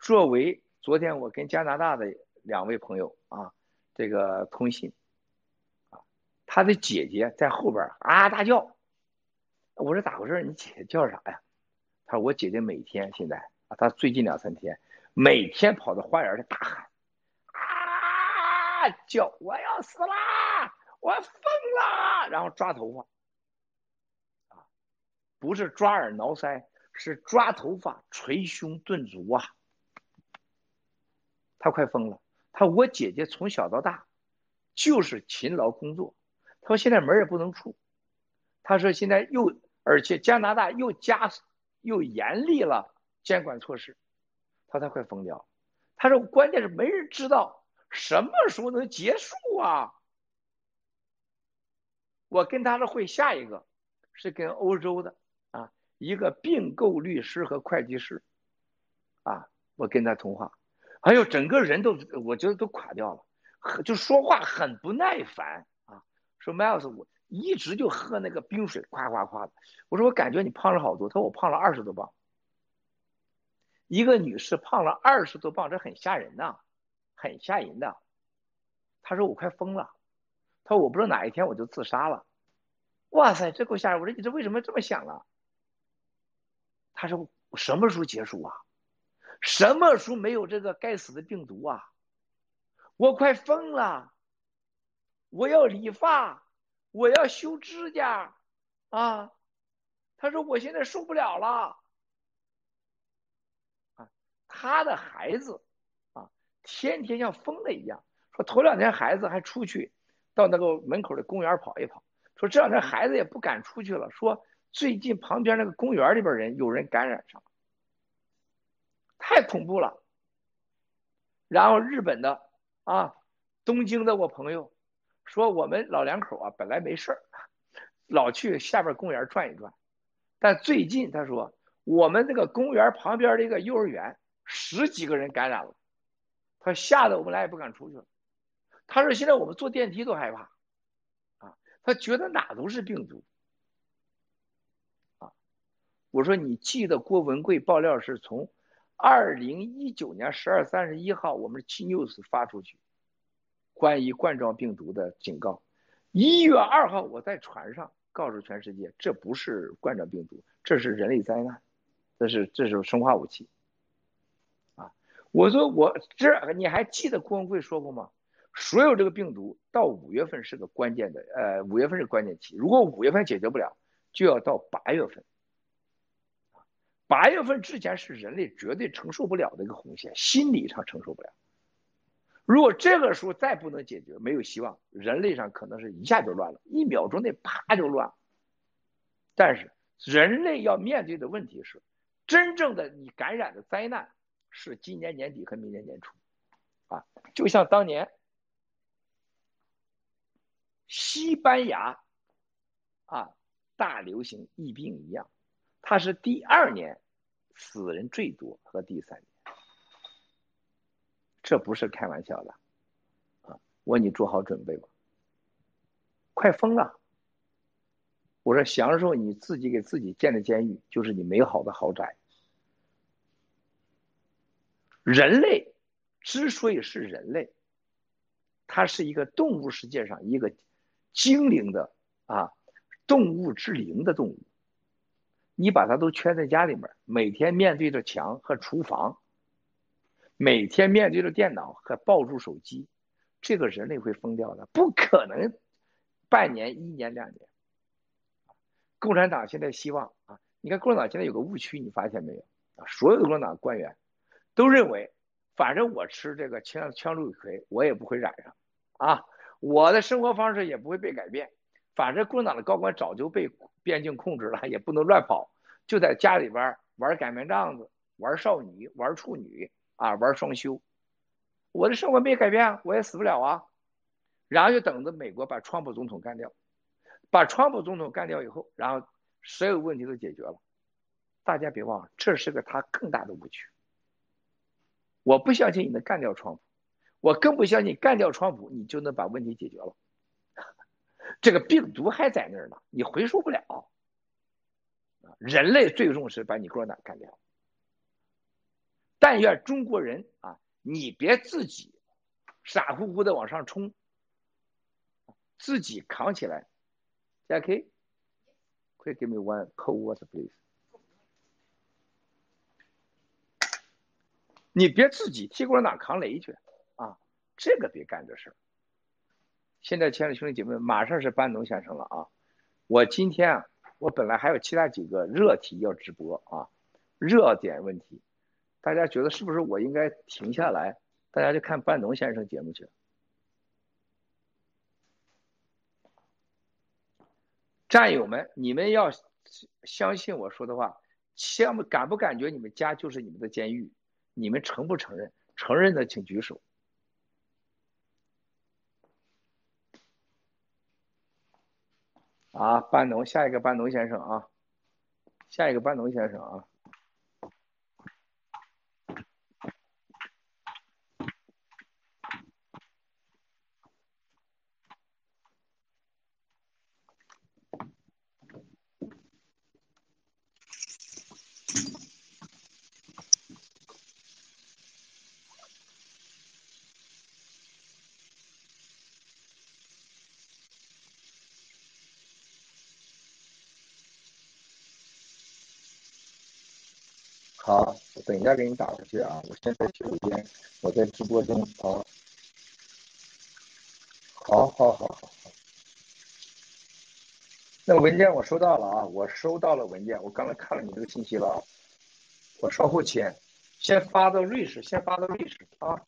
作为昨天我跟加拿大的两位朋友啊，这个通信，啊，他的姐姐在后边啊大叫，我说咋回事？你姐姐叫啥呀？他说我姐姐每天现在啊，他最近两三天每天跑到花园里大喊，啊叫我要死啦，我疯啦，然后抓头发，啊，不是抓耳挠腮，是抓头发捶胸顿足啊。他快疯了。他我姐姐从小到大就是勤劳工作，他说现在门也不能出，他说现在又而且加拿大又加又严厉了监管措施，他他快疯掉。他说关键是没人知道什么时候能结束啊。我跟他的会下一个是跟欧洲的啊一个并购律师和会计师啊，我跟他通话。哎呦整个人都，我觉得都垮掉了，就说话很不耐烦啊。说 Miles，我一直就喝那个冰水，夸夸夸的。我说我感觉你胖了好多。他说我胖了二十多磅。一个女士胖了二十多磅，这很吓人呐，很吓人的。他说我快疯了。他说我不知道哪一天我就自杀了。哇塞，这够吓人！我说你这为什么这么想啊？他说什么时候结束啊？什么时候没有这个该死的病毒啊？我快疯了！我要理发，我要修指甲，啊！他说我现在受不了了。啊，他的孩子啊，天天像疯了一样。说头两天孩子还出去到那个门口的公园跑一跑。说这两天孩子也不敢出去了。说最近旁边那个公园里边人有人感染上。太恐怖了。然后日本的啊，东京的我朋友说，我们老两口啊本来没事儿，老去下边公园转一转，但最近他说我们这个公园旁边的一个幼儿园十几个人感染了，他吓得我们俩也不敢出去了。他说现在我们坐电梯都害怕，啊，他觉得哪都是病毒，啊，我说你记得郭文贵爆料是从。二零一九年十二三十一号，我们七 news 发出去关于冠状病毒的警告。一月二号，我在船上告诉全世界，这不是冠状病毒，这是人类灾难，这是这是生化武器。啊，我说我这你还记得郭文贵说过吗？所有这个病毒到五月份是个关键的，呃，五月份是关键期，如果五月份解决不了，就要到八月份。八月份之前是人类绝对承受不了的一个红线，心理上承受不了。如果这个时候再不能解决，没有希望，人类上可能是一下就乱了，一秒钟内啪就乱。但是人类要面对的问题是，真正的你感染的灾难是今年年底和明年年初，啊，就像当年西班牙啊大流行疫病一样。它是第二年死人最多和第三年，这不是开玩笑的啊！我你做好准备吧，快疯了！我说享受你自己给自己建的监狱，就是你美好的豪宅。人类之所以是人类，它是一个动物世界上一个精灵的啊，动物之灵的动物。你把它都圈在家里面，每天面对着墙和厨房，每天面对着电脑和抱住手机，这个人类会疯掉的，不可能半年、一年、两年。共产党现在希望啊，你看共产党现在有个误区，你发现没有啊？所有的共产党官员都认为，反正我吃这个羟羟氯喹，我也不会染上啊，我的生活方式也不会被改变，反正共产党的高官早就被。边境控制了，也不能乱跑，就在家里边玩擀面杖子，玩少女，玩处女啊，玩双休。我的生活没改变，我也死不了啊。然后就等着美国把川普总统干掉，把川普总统干掉以后，然后所有问题都解决了。大家别忘了，这是个他更大的误区。我不相信你能干掉川普，我更不相信干掉川普你就能把问题解决了。这个病毒还在那儿呢，你回收不了。人类最终是把你共产党干掉。但愿中国人啊，你别自己傻乎乎的往上冲，自己扛起来。Jackie，快 give me one cold water please。你别自己替共产党扛雷去啊，这个别干这事儿。现在，亲爱的兄弟姐妹们，马上是班农先生了啊！我今天啊，我本来还有其他几个热题要直播啊，热点问题，大家觉得是不是我应该停下来大家就看班农先生节目去。战友们，你们要相信我说的话，相感不感觉你们家就是你们的监狱？你们承不承认？承认的请举手。啊，班农，下一个班农先生啊，下一个班农先生啊。好，等一下给你打过去啊！我现在洗手间，我在直播中。好，好，好，好，好，好。那文件我收到了啊，我收到了文件，我刚才看了你这个信息了啊，我稍后签，先发到瑞士，先发到瑞士啊。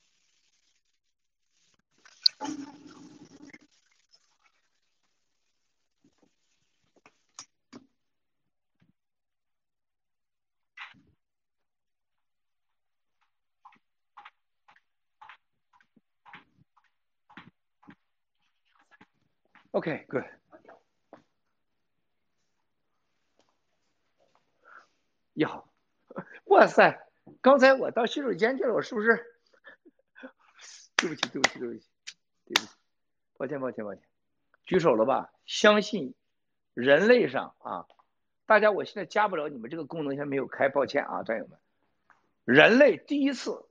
Okay, good. 你好，哇塞！刚才我到洗手间去了，我是不是？对不起，对不起，对不起，对不起，抱歉，抱歉，抱歉。举手了吧？相信人类上啊，大家，我现在加不了你们这个功能，现在没有开，抱歉啊，战友们。人类第一次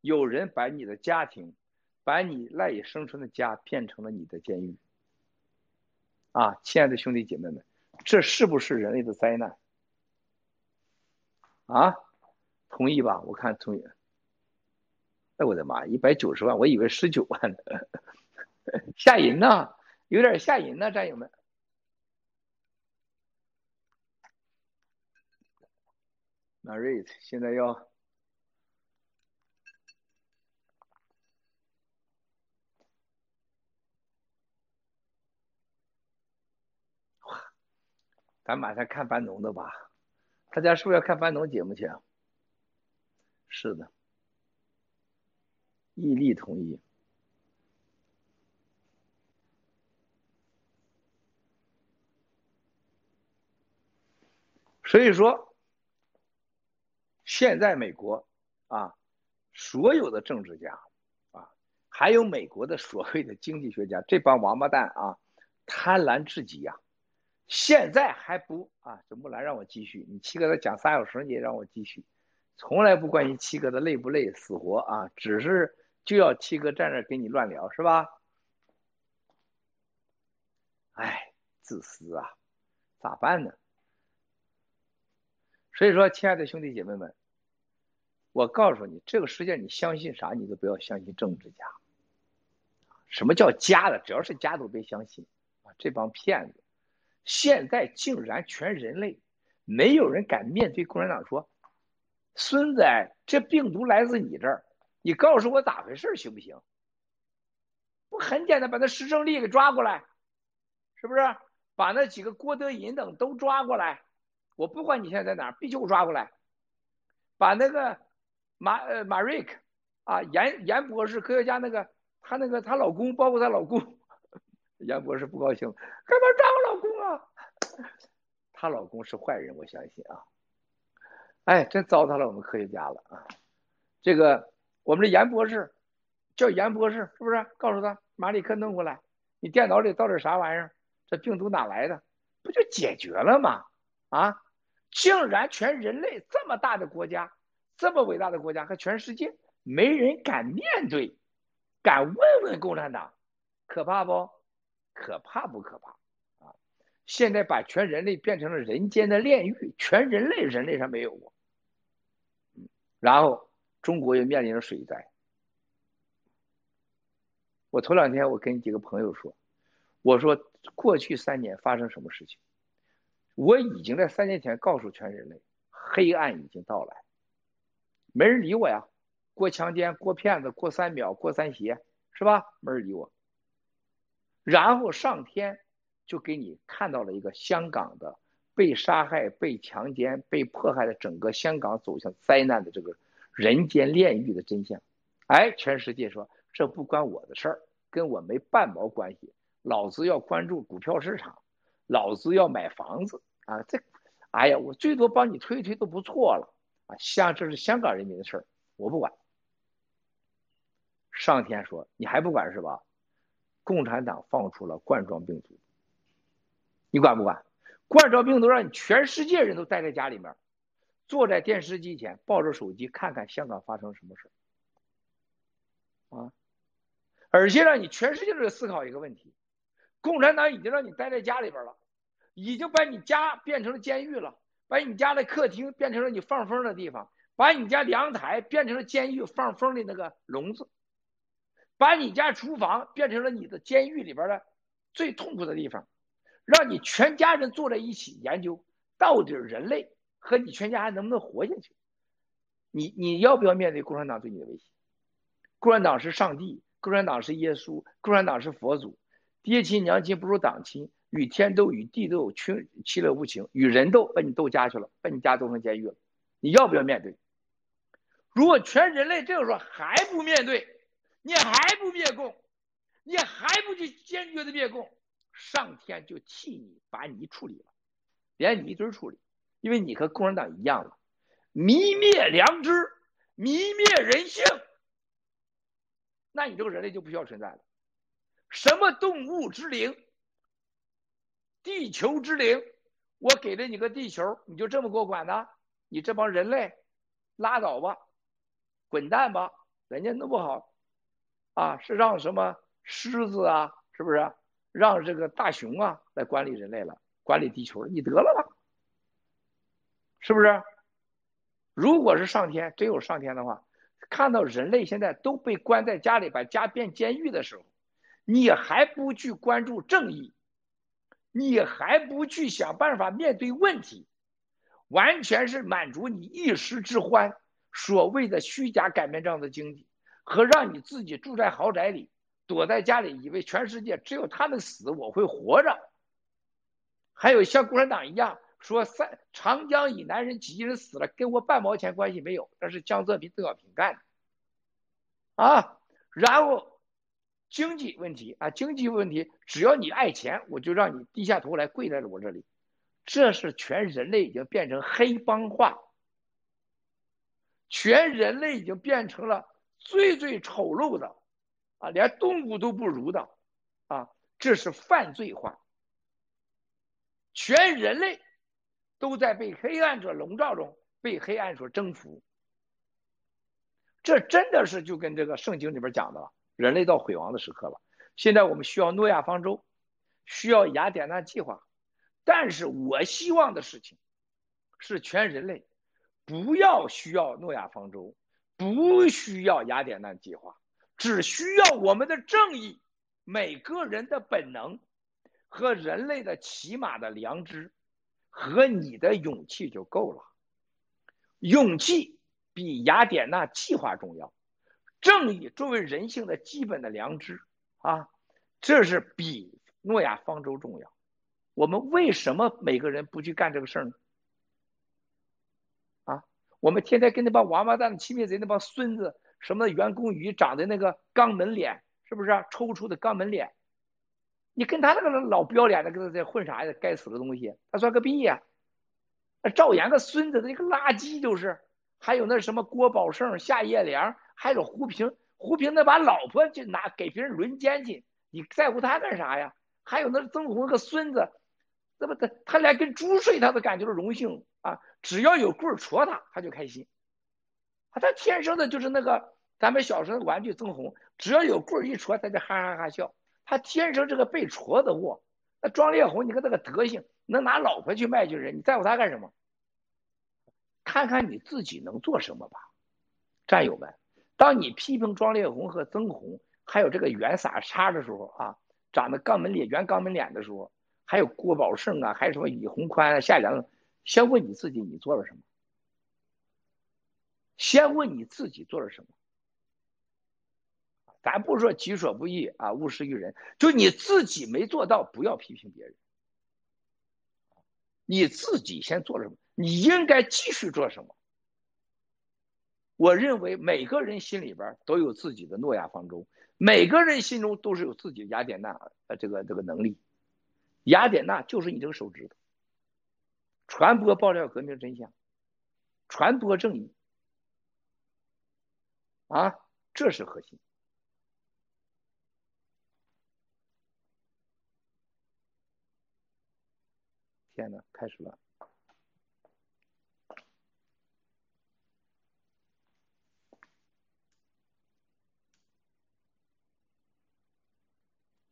有人把你的家庭，把你赖以生存的家变成了你的监狱。啊，亲爱的兄弟姐妹们，这是不是人类的灾难？啊，同意吧？我看同意。哎，我的妈，一百九十万，我以为十九万呢，<laughs> 吓人呐，有点吓人呐，战友们。那 rate 现在要。咱马上看班农的吧，大家是不是要看班农节目去？是的，毅力同意。所以说，现在美国啊，所有的政治家啊，还有美国的所谓的经济学家，这帮王八蛋啊，贪婪至极呀。现在还不啊？这木兰让我继续，你七哥他讲仨小时，你也让我继续，从来不关心七哥的累不累、死活啊，只是就要七哥站这给你乱聊，是吧？哎，自私啊，咋办呢？所以说，亲爱的兄弟姐妹们，我告诉你，这个世界你相信啥，你都不要相信政治家。什么叫家的？只要是家都别相信啊，这帮骗子。现在竟然全人类没有人敢面对共产党说：“孙子，这病毒来自你这儿，你告诉我咋回事行不行？”不很简单，把那施正利给抓过来，是不是？把那几个郭德银等都抓过来，我不管你现在在哪儿，必须给我抓过来。把那个马呃马瑞克啊，严严博士科学家那个，他那个她老公，包括她老公。杨博士不高兴，干嘛抓我老公啊？她老公是坏人，我相信啊。哎，真糟蹋了我们科学家了啊！这个我们的严博士叫严博士，是不是？告诉他马里克弄过来，你电脑里到底啥玩意儿？这病毒哪来的？不就解决了吗？啊！竟然全人类这么大的国家，这么伟大的国家和全世界没人敢面对，敢问问共产党，可怕不？可怕不可怕啊！现在把全人类变成了人间的炼狱，全人类人类上没有过。然后中国又面临着水灾。我头两天我跟几个朋友说，我说过去三年发生什么事情？我已经在三年前告诉全人类，黑暗已经到来，没人理我呀。过强奸、过骗子、过三秒、过三邪，是吧？没人理我。然后上天就给你看到了一个香港的被杀害、被强奸、被迫害的整个香港走向灾难的这个人间炼狱的真相。哎，全世界说这不关我的事儿，跟我没半毛关系。老子要关注股票市场，老子要买房子啊！这，哎呀，我最多帮你推一推都不错了啊！像这是香港人民的事儿，我不管。上天说你还不管是吧？共产党放出了冠状病毒，你管不管？冠状病毒让你全世界人都待在家里面，坐在电视机前，抱着手机看看香港发生什么事啊！而且让你全世界都在思考一个问题：共产党已经让你待在家里边了，已经把你家变成了监狱了，把你家的客厅变成了你放风的地方，把你家阳台变成了监狱放风的那个笼子。把你家厨房变成了你的监狱里边的最痛苦的地方，让你全家人坐在一起研究到底人类和你全家还能不能活下去？你你要不要面对共产党对你的威胁？共产党是上帝，共产党是耶稣，共产党是佛祖，爹亲娘亲不如党亲，与天斗与地斗，群其乐无穷，与人斗把你斗家去了，把你家斗成监狱了，你要不要面对？如果全人类这个时候还不面对？你还不灭共，你还不去坚决的灭共，上天就替你把你处理了，连你一堆处理，因为你和共产党一样了，泯灭良知，泯灭人性，那你这个人类就不需要存在了。什么动物之灵，地球之灵，我给了你个地球，你就这么给我管呢？你这帮人类，拉倒吧，滚蛋吧，人家弄不好。啊，是让什么狮子啊，是不是让这个大熊啊来管理人类了，管理地球了？你得了吧，是不是？如果是上天真有上天的话，看到人类现在都被关在家里，把家变监狱的时候，你还不去关注正义，你还不去想办法面对问题，完全是满足你一时之欢，所谓的虚假擀面杖的经济。和让你自己住在豪宅里，躲在家里，以为全世界只有他们死，我会活着。还有像共产党一样说，三长江以南人几亿人死了，跟我半毛钱关系没有，那是江泽民、邓小平干的。啊，然后经济问题啊，经济问题，只要你爱钱，我就让你低下头来跪在了我这里。这是全人类已经变成黑帮化，全人类已经变成了。最最丑陋的，啊，连动物都不如的，啊，这是犯罪化。全人类都在被黑暗者笼罩中，被黑暗所征服。这真的是就跟这个圣经里边讲的，人类到毁亡的时刻了。现在我们需要诺亚方舟，需要雅典娜计划，但是我希望的事情是全人类不要需要诺亚方舟。不需要雅典娜计划，只需要我们的正义、每个人的本能和人类的起码的良知和你的勇气就够了。勇气比雅典娜计划重要，正义作为人性的基本的良知啊，这是比诺亚方舟重要。我们为什么每个人不去干这个事儿呢？我们天天跟那帮王八蛋的亲密贼那帮孙子，什么袁弓宇长的那个肛门脸，是不是抽出的肛门脸？你跟他那个老不要脸的跟他在混啥呀？该死的东西，他算个屁呀！赵岩个孙子，那个垃圾就是。还有那什么郭宝胜、夏叶良，还有胡平，胡平那把老婆就拿给别人轮奸去，你在乎他干啥呀？还有那曾红个孙子，那不他他连跟猪睡他都感觉到荣幸啊！只要有棍儿戳他，他就开心。他天生的就是那个咱们小时候的玩具曾红，只要有棍儿一戳，他就哈哈哈笑。他天生这个被戳的货。那庄烈红，你看那个德行，能拿老婆去卖军人，你在乎他干什么？看看你自己能做什么吧，战友们。当你批评庄烈红和曾红，还有这个袁撒叉的时候啊，长得肛门脸、圆肛门脸的时候，还有郭宝胜啊，还有什么李洪宽啊、夏良。先问你自己，你做了什么？先问你自己做了什么？咱不说己所不欲啊，勿施于人，就你自己没做到，不要批评别人。你自己先做了什么？你应该继续做什么？我认为每个人心里边都有自己的诺亚方舟，每个人心中都是有自己的雅典娜呃这个这个能力。雅典娜就是你这个手指头，传播爆料革命真相，传播正义，啊，这是核心。天呐，开始了。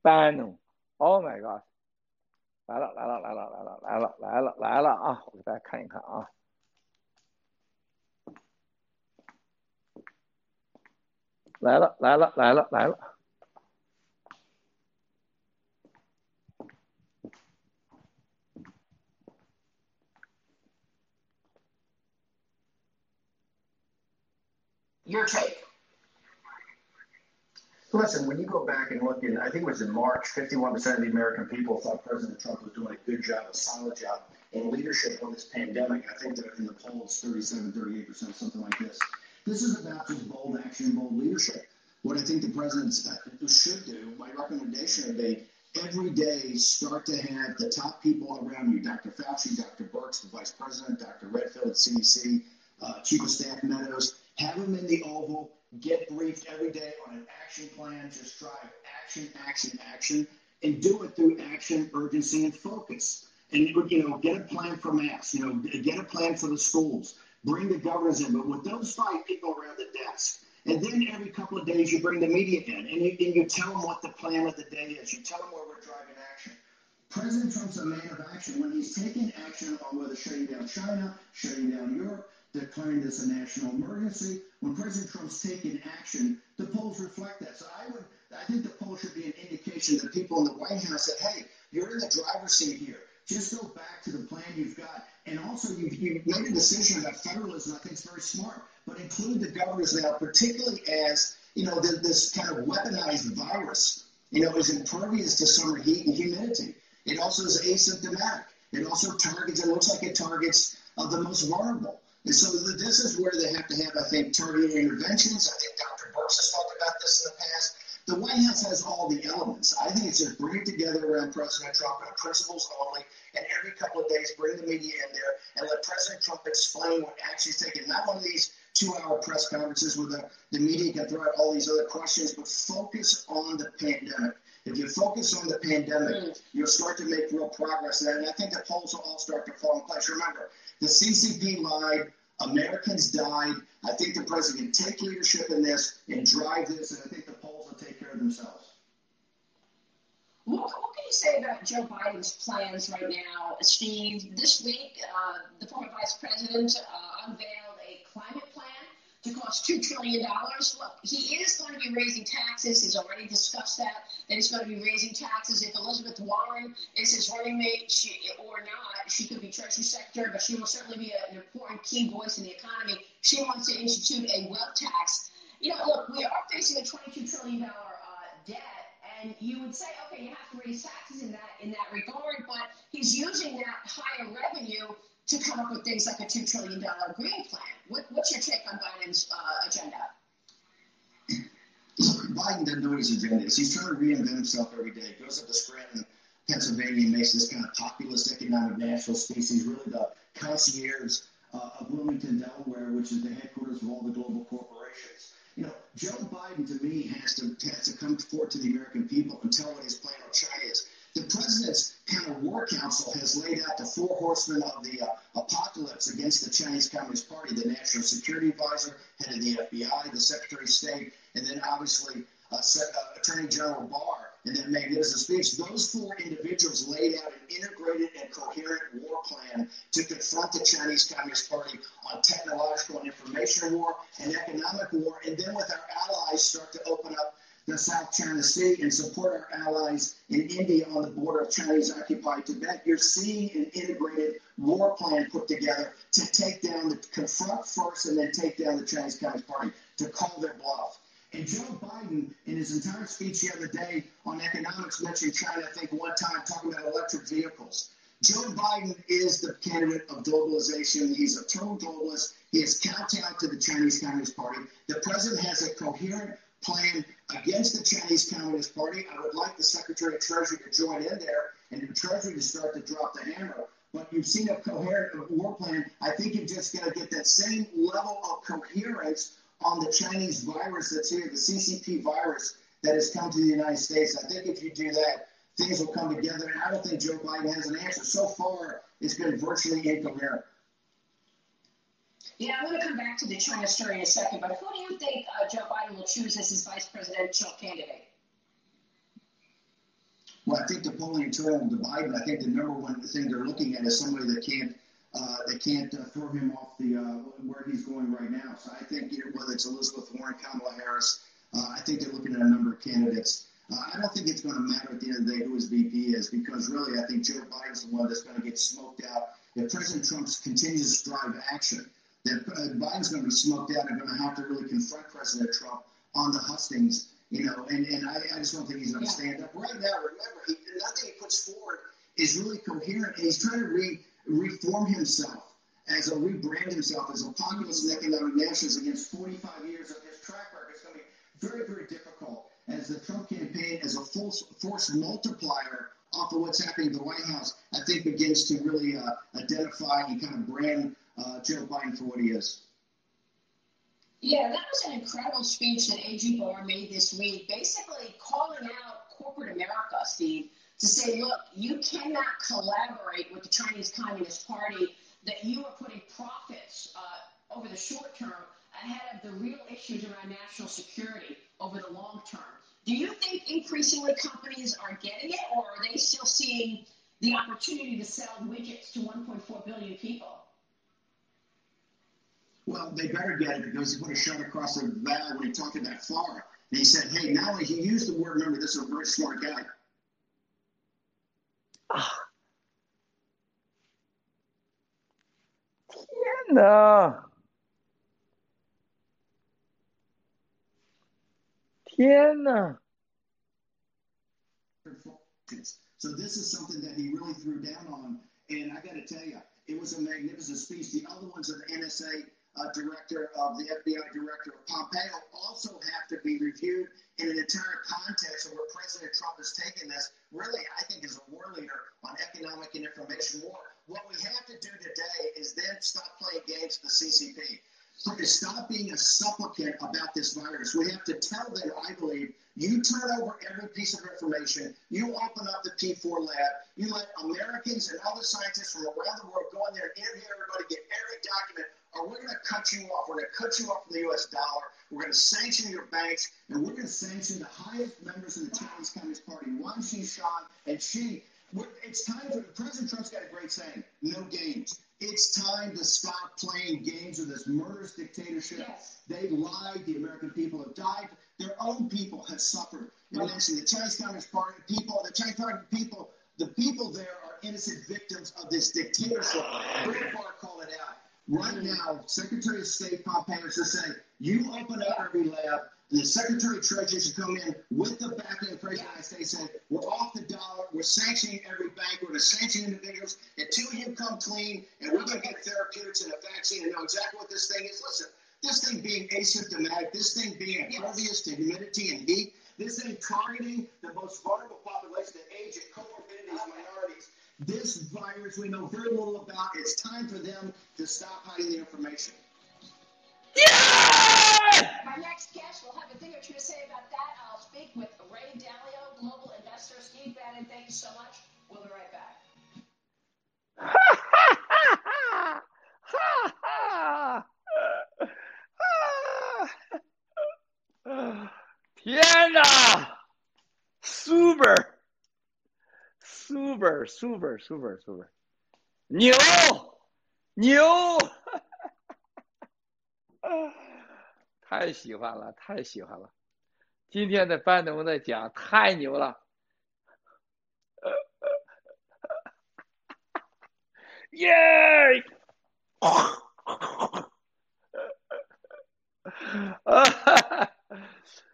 Bannon，Oh my God，来了来了来了来了来了来了来了啊！我给大家看一看啊，来了来了来了来了。Your take. Listen, when you go back and look in, I think it was in March, 51% of the American people thought President Trump was doing a good job, a solid job in leadership on this pandemic. I think that in the polls, 37, 38%, something like this. This is about just bold action, bold leadership. What I think the president should do, my recommendation would be every day start to have the top people around you, Dr. Fauci, Dr. Burks, the vice president, Dr. Redfield, at CDC, uh, Chief of Staff Meadows, have them in the Oval, get briefed every day on an action plan, just drive action, action, action, and do it through action, urgency, and focus. And you know, get a plan for mass. You know, get a plan for the schools. Bring the governors in. But with those five people around the desk, and then every couple of days you bring the media in, and you, and you tell them what the plan of the day is. You tell them where we're driving action. President Trump's a man of action. When he's taking action on whether shutting down China, shutting down Europe, declaring this a national emergency. When President Trump's taking action, the polls reflect that. So I would, I think the poll should be an indication that people in the White House said, "Hey, you're in the driver's seat here. Just go back to the plan you've got." And also, you've, you've made a decision about federalism. I think it's very smart, but include the governors now, particularly as you know the, this kind of weaponized virus. You know, is impervious to summer heat and humidity. It also is asymptomatic. It also targets. It looks like it targets uh, the most vulnerable. And so this is where they have to have, I think, targeted interventions. I think Dr. Burks has talked about this in the past. The White House has all the elements. I think it's just bring it together around President Trump and principles only, and every couple of days bring the media in there and let President Trump explain what actions taken. Not one of these two-hour press conferences where the, the media can throw out all these other questions, but focus on the pandemic. If you focus on the pandemic, mm. you'll start to make real progress. And I think the polls will all start to fall in place. Remember, the CCP lied. Americans died. I think the president can take leadership in this and drive this, and I think the polls will take care of themselves. What, what can you say about Joe Biden's plans right now, Steve? This week, uh, the former vice president uh, unveiled a climate to cost $2 trillion. Look, he is going to be raising taxes. He's already discussed that, that he's going to be raising taxes. If Elizabeth Warren is his running mate she, or not, she could be Treasury Secretary, but she will certainly be an important key voice in the economy. She wants to institute a wealth tax. You know, look, we are facing a $22 trillion uh, debt and you would say, okay, you have to raise taxes in that in that regard, but he's using that higher revenue to come up with things like a $2 trillion green plan. What, what's your take on Biden's uh, agenda? Biden doesn't know what his agenda is. He's trying to reinvent himself every day. He goes up to Scranton, Pennsylvania, and makes this kind of populist economic national space. He's really the concierge uh, of Wilmington, Delaware, which is the headquarters of all the global corporations. You know, Joe Biden, to me, has to, has to come forward to the American people and tell what his plan on China is. President's kind of war council has laid out the four horsemen of the uh, apocalypse against the Chinese Communist Party the national security advisor, head of the FBI, the secretary of state, and then obviously uh, uh, Attorney General Barr in that magnificent speech. Those four individuals laid out an integrated and coherent war plan to confront the Chinese Communist Party on technological and information war and economic war, and then with our allies start to open up the South China Sea and support our allies in India on the border of Chinese occupied Tibet. You're seeing an integrated war plan put together to take down the confront first and then take down the Chinese Communist Party, to call their bluff. And Joe Biden, in his entire speech the other day on economics, mentioned China, I think, one time talking about electric vehicles. Joe Biden is the candidate of globalization. He's a total globalist. He is kowtowed to the Chinese Communist Party. The president has a coherent plan against the Chinese Communist Party. I would like the Secretary of Treasury to join in there and the Treasury to start to drop the hammer. But you've seen a coherent war plan. I think you're just going to get that same level of coherence on the Chinese virus that's here, the CCP virus that has come to the United States. I think if you do that, things will come together. And I don't think Joe Biden has an answer. So far, it's been virtually incoherent. Yeah, I'm going to come back to the China story in a second, but who do you think uh, Joe Biden will choose as his vice presidential candidate? Well, I think the polling internal to Biden, I think the number one thing they're looking at is somebody that can't uh, can't uh, throw him off the uh, where he's going right now. So I think you know, whether it's Elizabeth Warren, Kamala Harris, uh, I think they're looking at a number of candidates. Uh, I don't think it's going to matter at the end of the day who his VP is because really I think Joe Biden's the one that's going to get smoked out if President Trump continues to drive action. That uh, Biden's going to be smoked out and going to have to really confront President Trump on the hustings. You know, and, and I, I just don't think he's going to stand up. Right now, remember, he, nothing he puts forward is really coherent, and he's trying to re reform himself as a rebrand himself as a populist and economic nationalist against 45 years of his track record. It's going to be very, very difficult as the Trump campaign, as a force, force multiplier off of what's happening in the White House, I think begins to really uh, identify and kind of brand uh, Joe Biden for what he is. Yeah, that was an incredible speech that A.G. Barr made this week, basically calling out corporate America, Steve, to say, look, you cannot collaborate with the Chinese Communist Party, that you are putting profits uh, over the short term ahead of the real issues around national security over the long term. Do you think increasingly companies are getting it, or are they still seeing the opportunity to sell widgets to 1.4 billion people? Well, they better get it because he put a shot across the bow when he talked to that And he said, hey, now he used the word, remember, this is a very smart guy. <sighs> Tienda. Tienda. So this is something that he really threw down on. And I got to tell you, it was a magnificent speech. The other ones of the NSA uh, director of the FBI director of Pompeo also have to be reviewed in an entire context of where President Trump has taken this. Really, I think as a war leader on economic and information war. What we have to do today is then stop playing games with the CCP. So to stop being a supplicant about this virus, we have to tell them, I believe, you turn over every piece of information, you open up the P4 lab, you let Americans and other scientists from around the world go in there and interview everybody, get every document, or we're going to cut you off. We're going to cut you off from the U.S. dollar. We're going to sanction your banks, and we're going to sanction the highest members of the Chinese Communist Party, Wang Qishan and Xi. It's time for President Trump's got a great saying: "No games." It's time to stop playing games with this murderous dictatorship. Yes. They lied. The American people have died. Their own people have suffered. And right. actually, the Chinese Communist Party people, the Chinese Party people, the people there are innocent victims of this dictatorship. Bill Barr called it out. Right now, Secretary of State Pompeo is saying, you open up every lab, the Secretary of Treasury should come in with the backing of the President of the United States saying, we're off the dollar, we're sanctioning every bank, we're going to sanction individuals until you come clean, and we're going to get therapeutics and a vaccine and know exactly what this thing is. Listen, this thing being asymptomatic, this thing being impervious to humidity and heat, this thing targeting the most vulnerable population, the age and comorbidities, minorities, this virus we know very little about. It's time for them to stop hiding the information. Yeah! My next guest will have a thing or two to say about that. I'll speak with Ray Dalio, global investor. Steve Bannon, thank you so much. We'll be right back. 天哪，super！super super super super，牛牛，<laughs> 太喜欢了，太喜欢了！今天的班农的讲太牛了，<laughs> 耶！<laughs> 啊哈哈！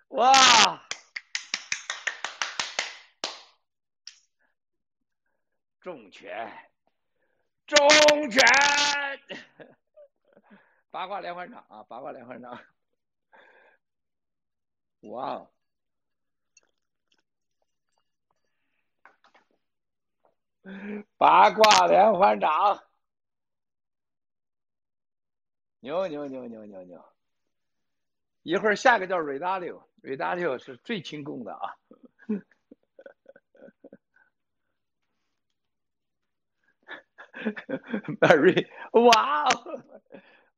哇！重拳，重拳！八卦连环掌啊！八卦连环掌！哇！八卦连环掌！牛牛牛牛牛牛！一会儿下个叫瑞大六维达六，是最轻功的啊！<laughs> 瑞，哇哦，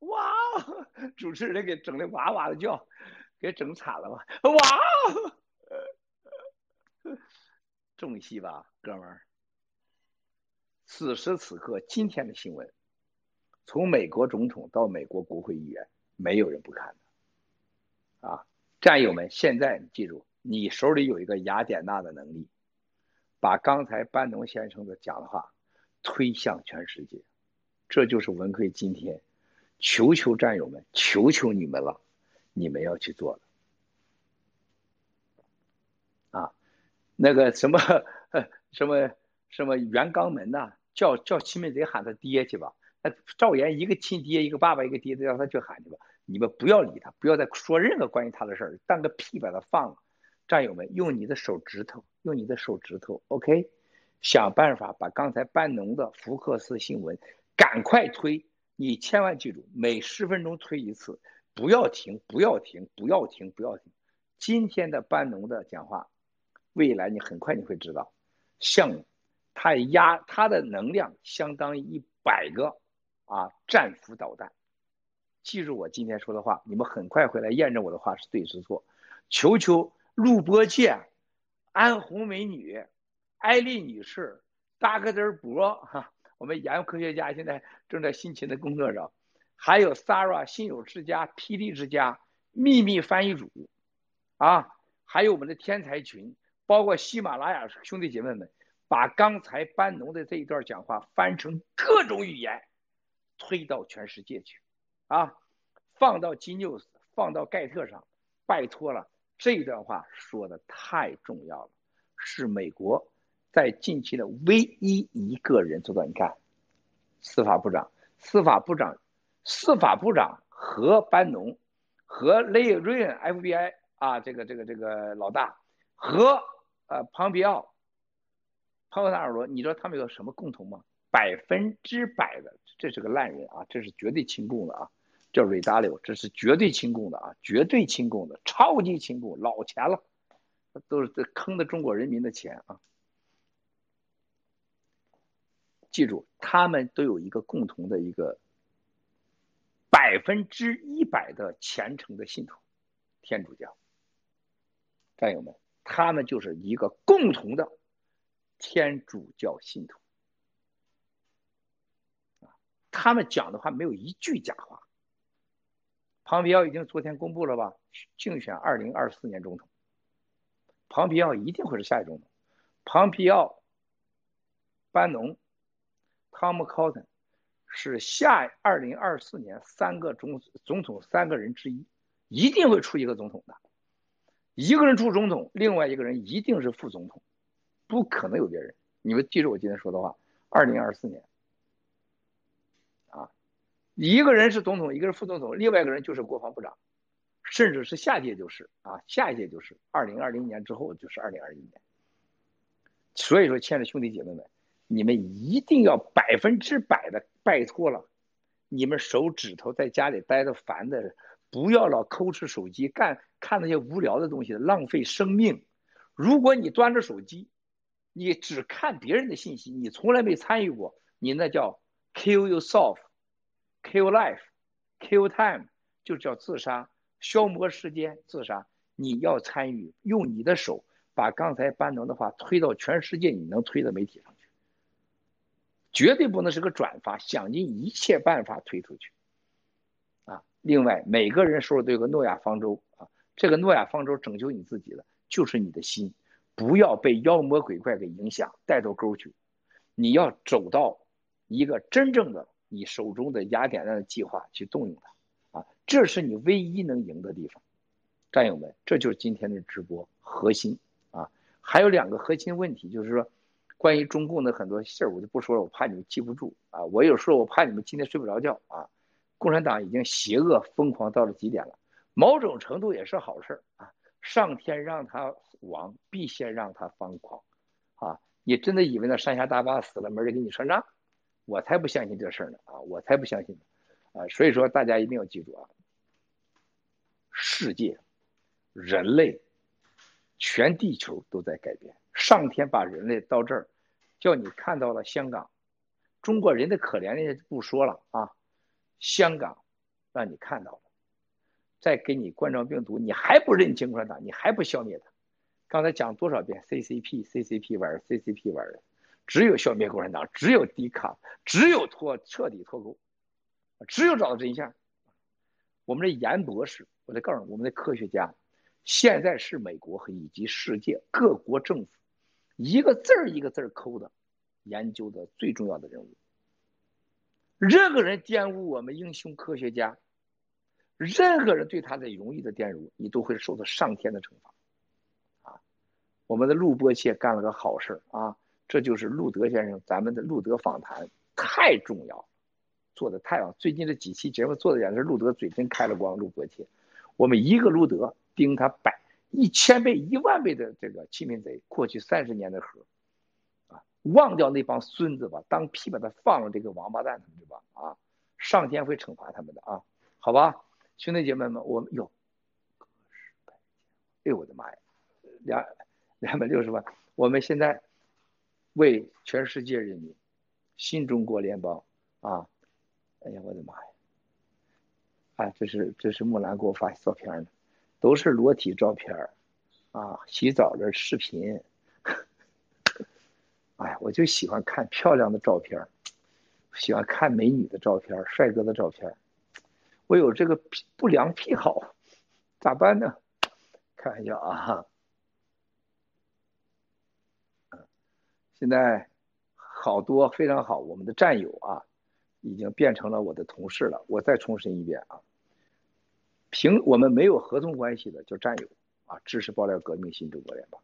哇哦！主持人给整的哇哇的叫，给整惨了吧？哇哦！中戏吧，哥们儿！此时此刻，今天的新闻，从美国总统到美国国会议员，没有人不看的。啊，战友们，现在你记住，你手里有一个雅典娜的能力，把刚才班农先生的讲的话推向全世界。这就是文奎今天，求求战友们，求求你们了，你们要去做的。啊，那个什么 <laughs> 什么什么袁刚门呐，叫叫亲们得喊他爹去吧。那赵岩一个亲爹，一个爸爸，一个爹的，让他去喊去吧。你们不要理他，不要再说任何关于他的事儿，当个屁把他放了。战友们，用你的手指头，用你的手指头，OK，想办法把刚才班农的福克斯新闻。赶快推！你千万记住，每十分钟推一次，不要停，不要停，不要停，不要停。今天的班农的讲话，未来你很快你会知道，像他压他的能量相当于一百个啊战斧导弹。记住我今天说的话，你们很快会来验证我的话是对是错。求求陆波切、安红美女、艾丽女士、大哥德博哈。我们研究科学家现在正在辛勤的工作着，还有 Sarah 心有之家、霹雳之家、秘密翻译组，啊，还有我们的天才群，包括喜马拉雅兄弟姐妹们，把刚才班农的这一段讲话翻成各种语言，推到全世界去，啊，放到 G News，放到盖特上，拜托了，这段话说的太重要了，是美国。在近期的唯一一个人做到，你看，司法部长、司法部长、司法部长和班农和雷瑞恩 FBI 啊，这个这个这个老大和呃庞皮奥、庞皮奥耳朵，你知道他们有什么共同吗？百分之百的，这是个烂人啊，这是绝对亲共的啊，叫瑞达柳，这是绝对亲共的啊，绝对亲共的，超级亲共，老钱了，都是坑的中国人民的钱啊。记住，他们都有一个共同的一个百分之一百的虔诚的信徒，天主教战友们，他们就是一个共同的天主教信徒啊他们讲的话没有一句假话。庞皮奥已经昨天公布了吧？竞选二零二四年总统，庞皮奥一定会是下一总统。庞皮奥、班农。汤姆·考特是下二零二四年三个总总统三个人之一，一定会出一个总统的，一个人出总统，另外一个人一定是副总统，不可能有别人。你们记住我今天说的话：二零二四年，一个人是总统，一个是副总统，另外一个人就是国防部长，甚至是下届就是啊，下一届就是二零二零年之后就是二零二一年。所以说，亲爱的兄弟姐妹们。你们一定要百分之百的拜托了，你们手指头在家里待着烦的，不要老抠吃手机，干看那些无聊的东西，浪费生命。如果你端着手机，你只看别人的信息，你从来没参与过，你那叫 kill yourself Kill life，kill time，就叫自杀，消磨时间，自杀。你要参与，用你的手把刚才班农的话推到全世界你能推的媒体上去。绝对不能是个转发，想尽一切办法推出去，啊！另外，每个人手里都有个诺亚方舟啊，这个诺亚方舟拯救你自己的就是你的心，不要被妖魔鬼怪给影响带到沟去，你要走到一个真正的你手中的雅典娜的计划去动用它，啊，这是你唯一能赢的地方，战友们，这就是今天的直播核心啊。还有两个核心问题，就是说关于中共的很多事儿，我就不说了，我怕你们记不住啊。我有时候我怕你们今天睡不着觉啊。共产党已经邪恶疯狂到了极点了，某种程度也是好事啊。上天让他亡，必先让他疯狂啊！你真的以为那山下大巴死了没人给你算账？我才不相信这事儿呢啊！我才不相信呢啊！所以说大家一定要记住啊，世界、人类、全地球都在改变。上天把人类到这儿，叫你看到了香港，中国人的可怜人家就不说了啊。香港，让你看到了，再给你冠状病毒，你还不认清共产党，你还不消灭他。刚才讲多少遍 CCP，CCP 玩 CCP 玩的，只有消灭共产党，只有抵抗，只有脱彻底脱钩，只有找到真相。我们的严博士，我得告诉，我们的科学家，现在是美国和以及世界各国政府一个字儿一个字儿抠的研究的最重要的人物。任何人玷污我们英雄科学家，任何人对他的荣誉的玷辱，你都会受到上天的惩罚。啊，我们的陆波切干了个好事啊，这就是路德先生，咱们的路德访谈太重要，做的太好。最近这几期节目做的简直路德嘴真开了光，路波切，我们一个路德盯他百一千倍、一万倍的这个欺民贼，过去三十年的河。忘掉那帮孙子吧，当屁把他放了这个王八蛋他们，对吧？啊，上天会惩罚他们的啊，好吧，兄弟姐妹们，我们有，哎呦我的妈呀，两两百六十万，我们现在为全世界人民，新中国联邦啊，哎呀我的妈呀，啊，这是这是木兰给我发照片呢，都是裸体照片啊，洗澡的视频。<laughs> 哎呀，我就喜欢看漂亮的照片喜欢看美女的照片帅哥的照片我有这个不良癖好，咋办呢？开玩笑啊！现在好多非常好，我们的战友啊，已经变成了我的同事了。我再重申一遍啊，凭我们没有合同关系的叫战友啊，支持爆料革命新中国联邦。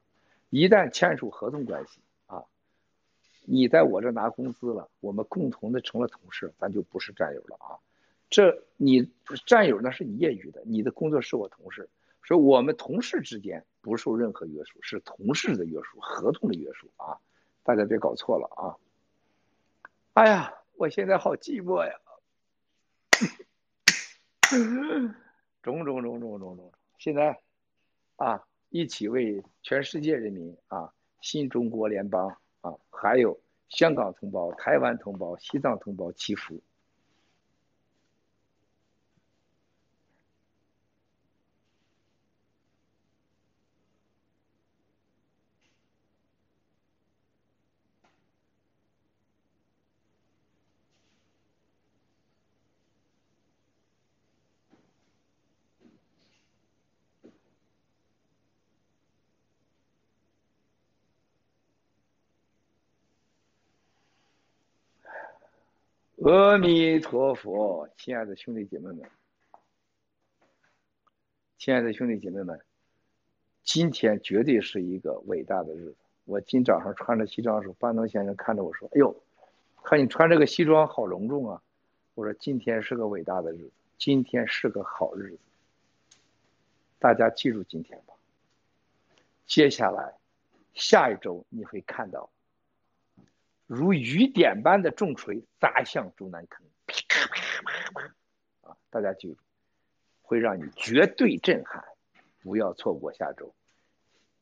一旦签署合同关系啊。你在我这拿工资了，我们共同的成了同事，咱就不是战友了啊！这你战友那是你业余的，你的工作是我同事，所以我们同事之间不受任何约束，是同事的约束，合同的约束啊！大家别搞错了啊！哎呀，我现在好寂寞呀！种种种种种种，现在啊，一起为全世界人民啊，新中国联邦。啊，还有香港同胞、台湾同胞、西藏同胞祈福。阿弥陀佛，亲爱的兄弟姐妹们，亲爱的兄弟姐妹们，今天绝对是一个伟大的日子。我今早上穿着西装的时候，班农先生看着我说：“哎呦，看你穿这个西装好隆重啊！”我说：“今天是个伟大的日子，今天是个好日子。大家记住今天吧。接下来，下一周你会看到。”如雨点般的重锤砸向中南坑，啪啪啪啪啊！大家记住，会让你绝对震撼，不要错过下周。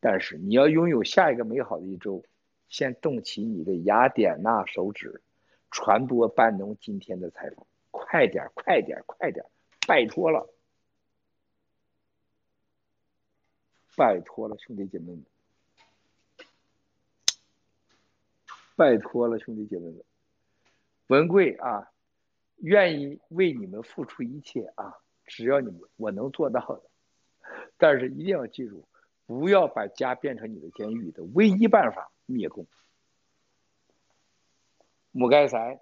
但是你要拥有下一个美好的一周，先动起你的雅典娜手指，传播班农今天的采访，快点，快点，快点，拜托了，拜托了，兄弟姐妹们。拜托了，兄弟姐妹们，文贵啊，愿意为你们付出一切啊，只要你们我能做到的。但是一定要记住，不要把家变成你的监狱的唯一办法灭共。母盖塞。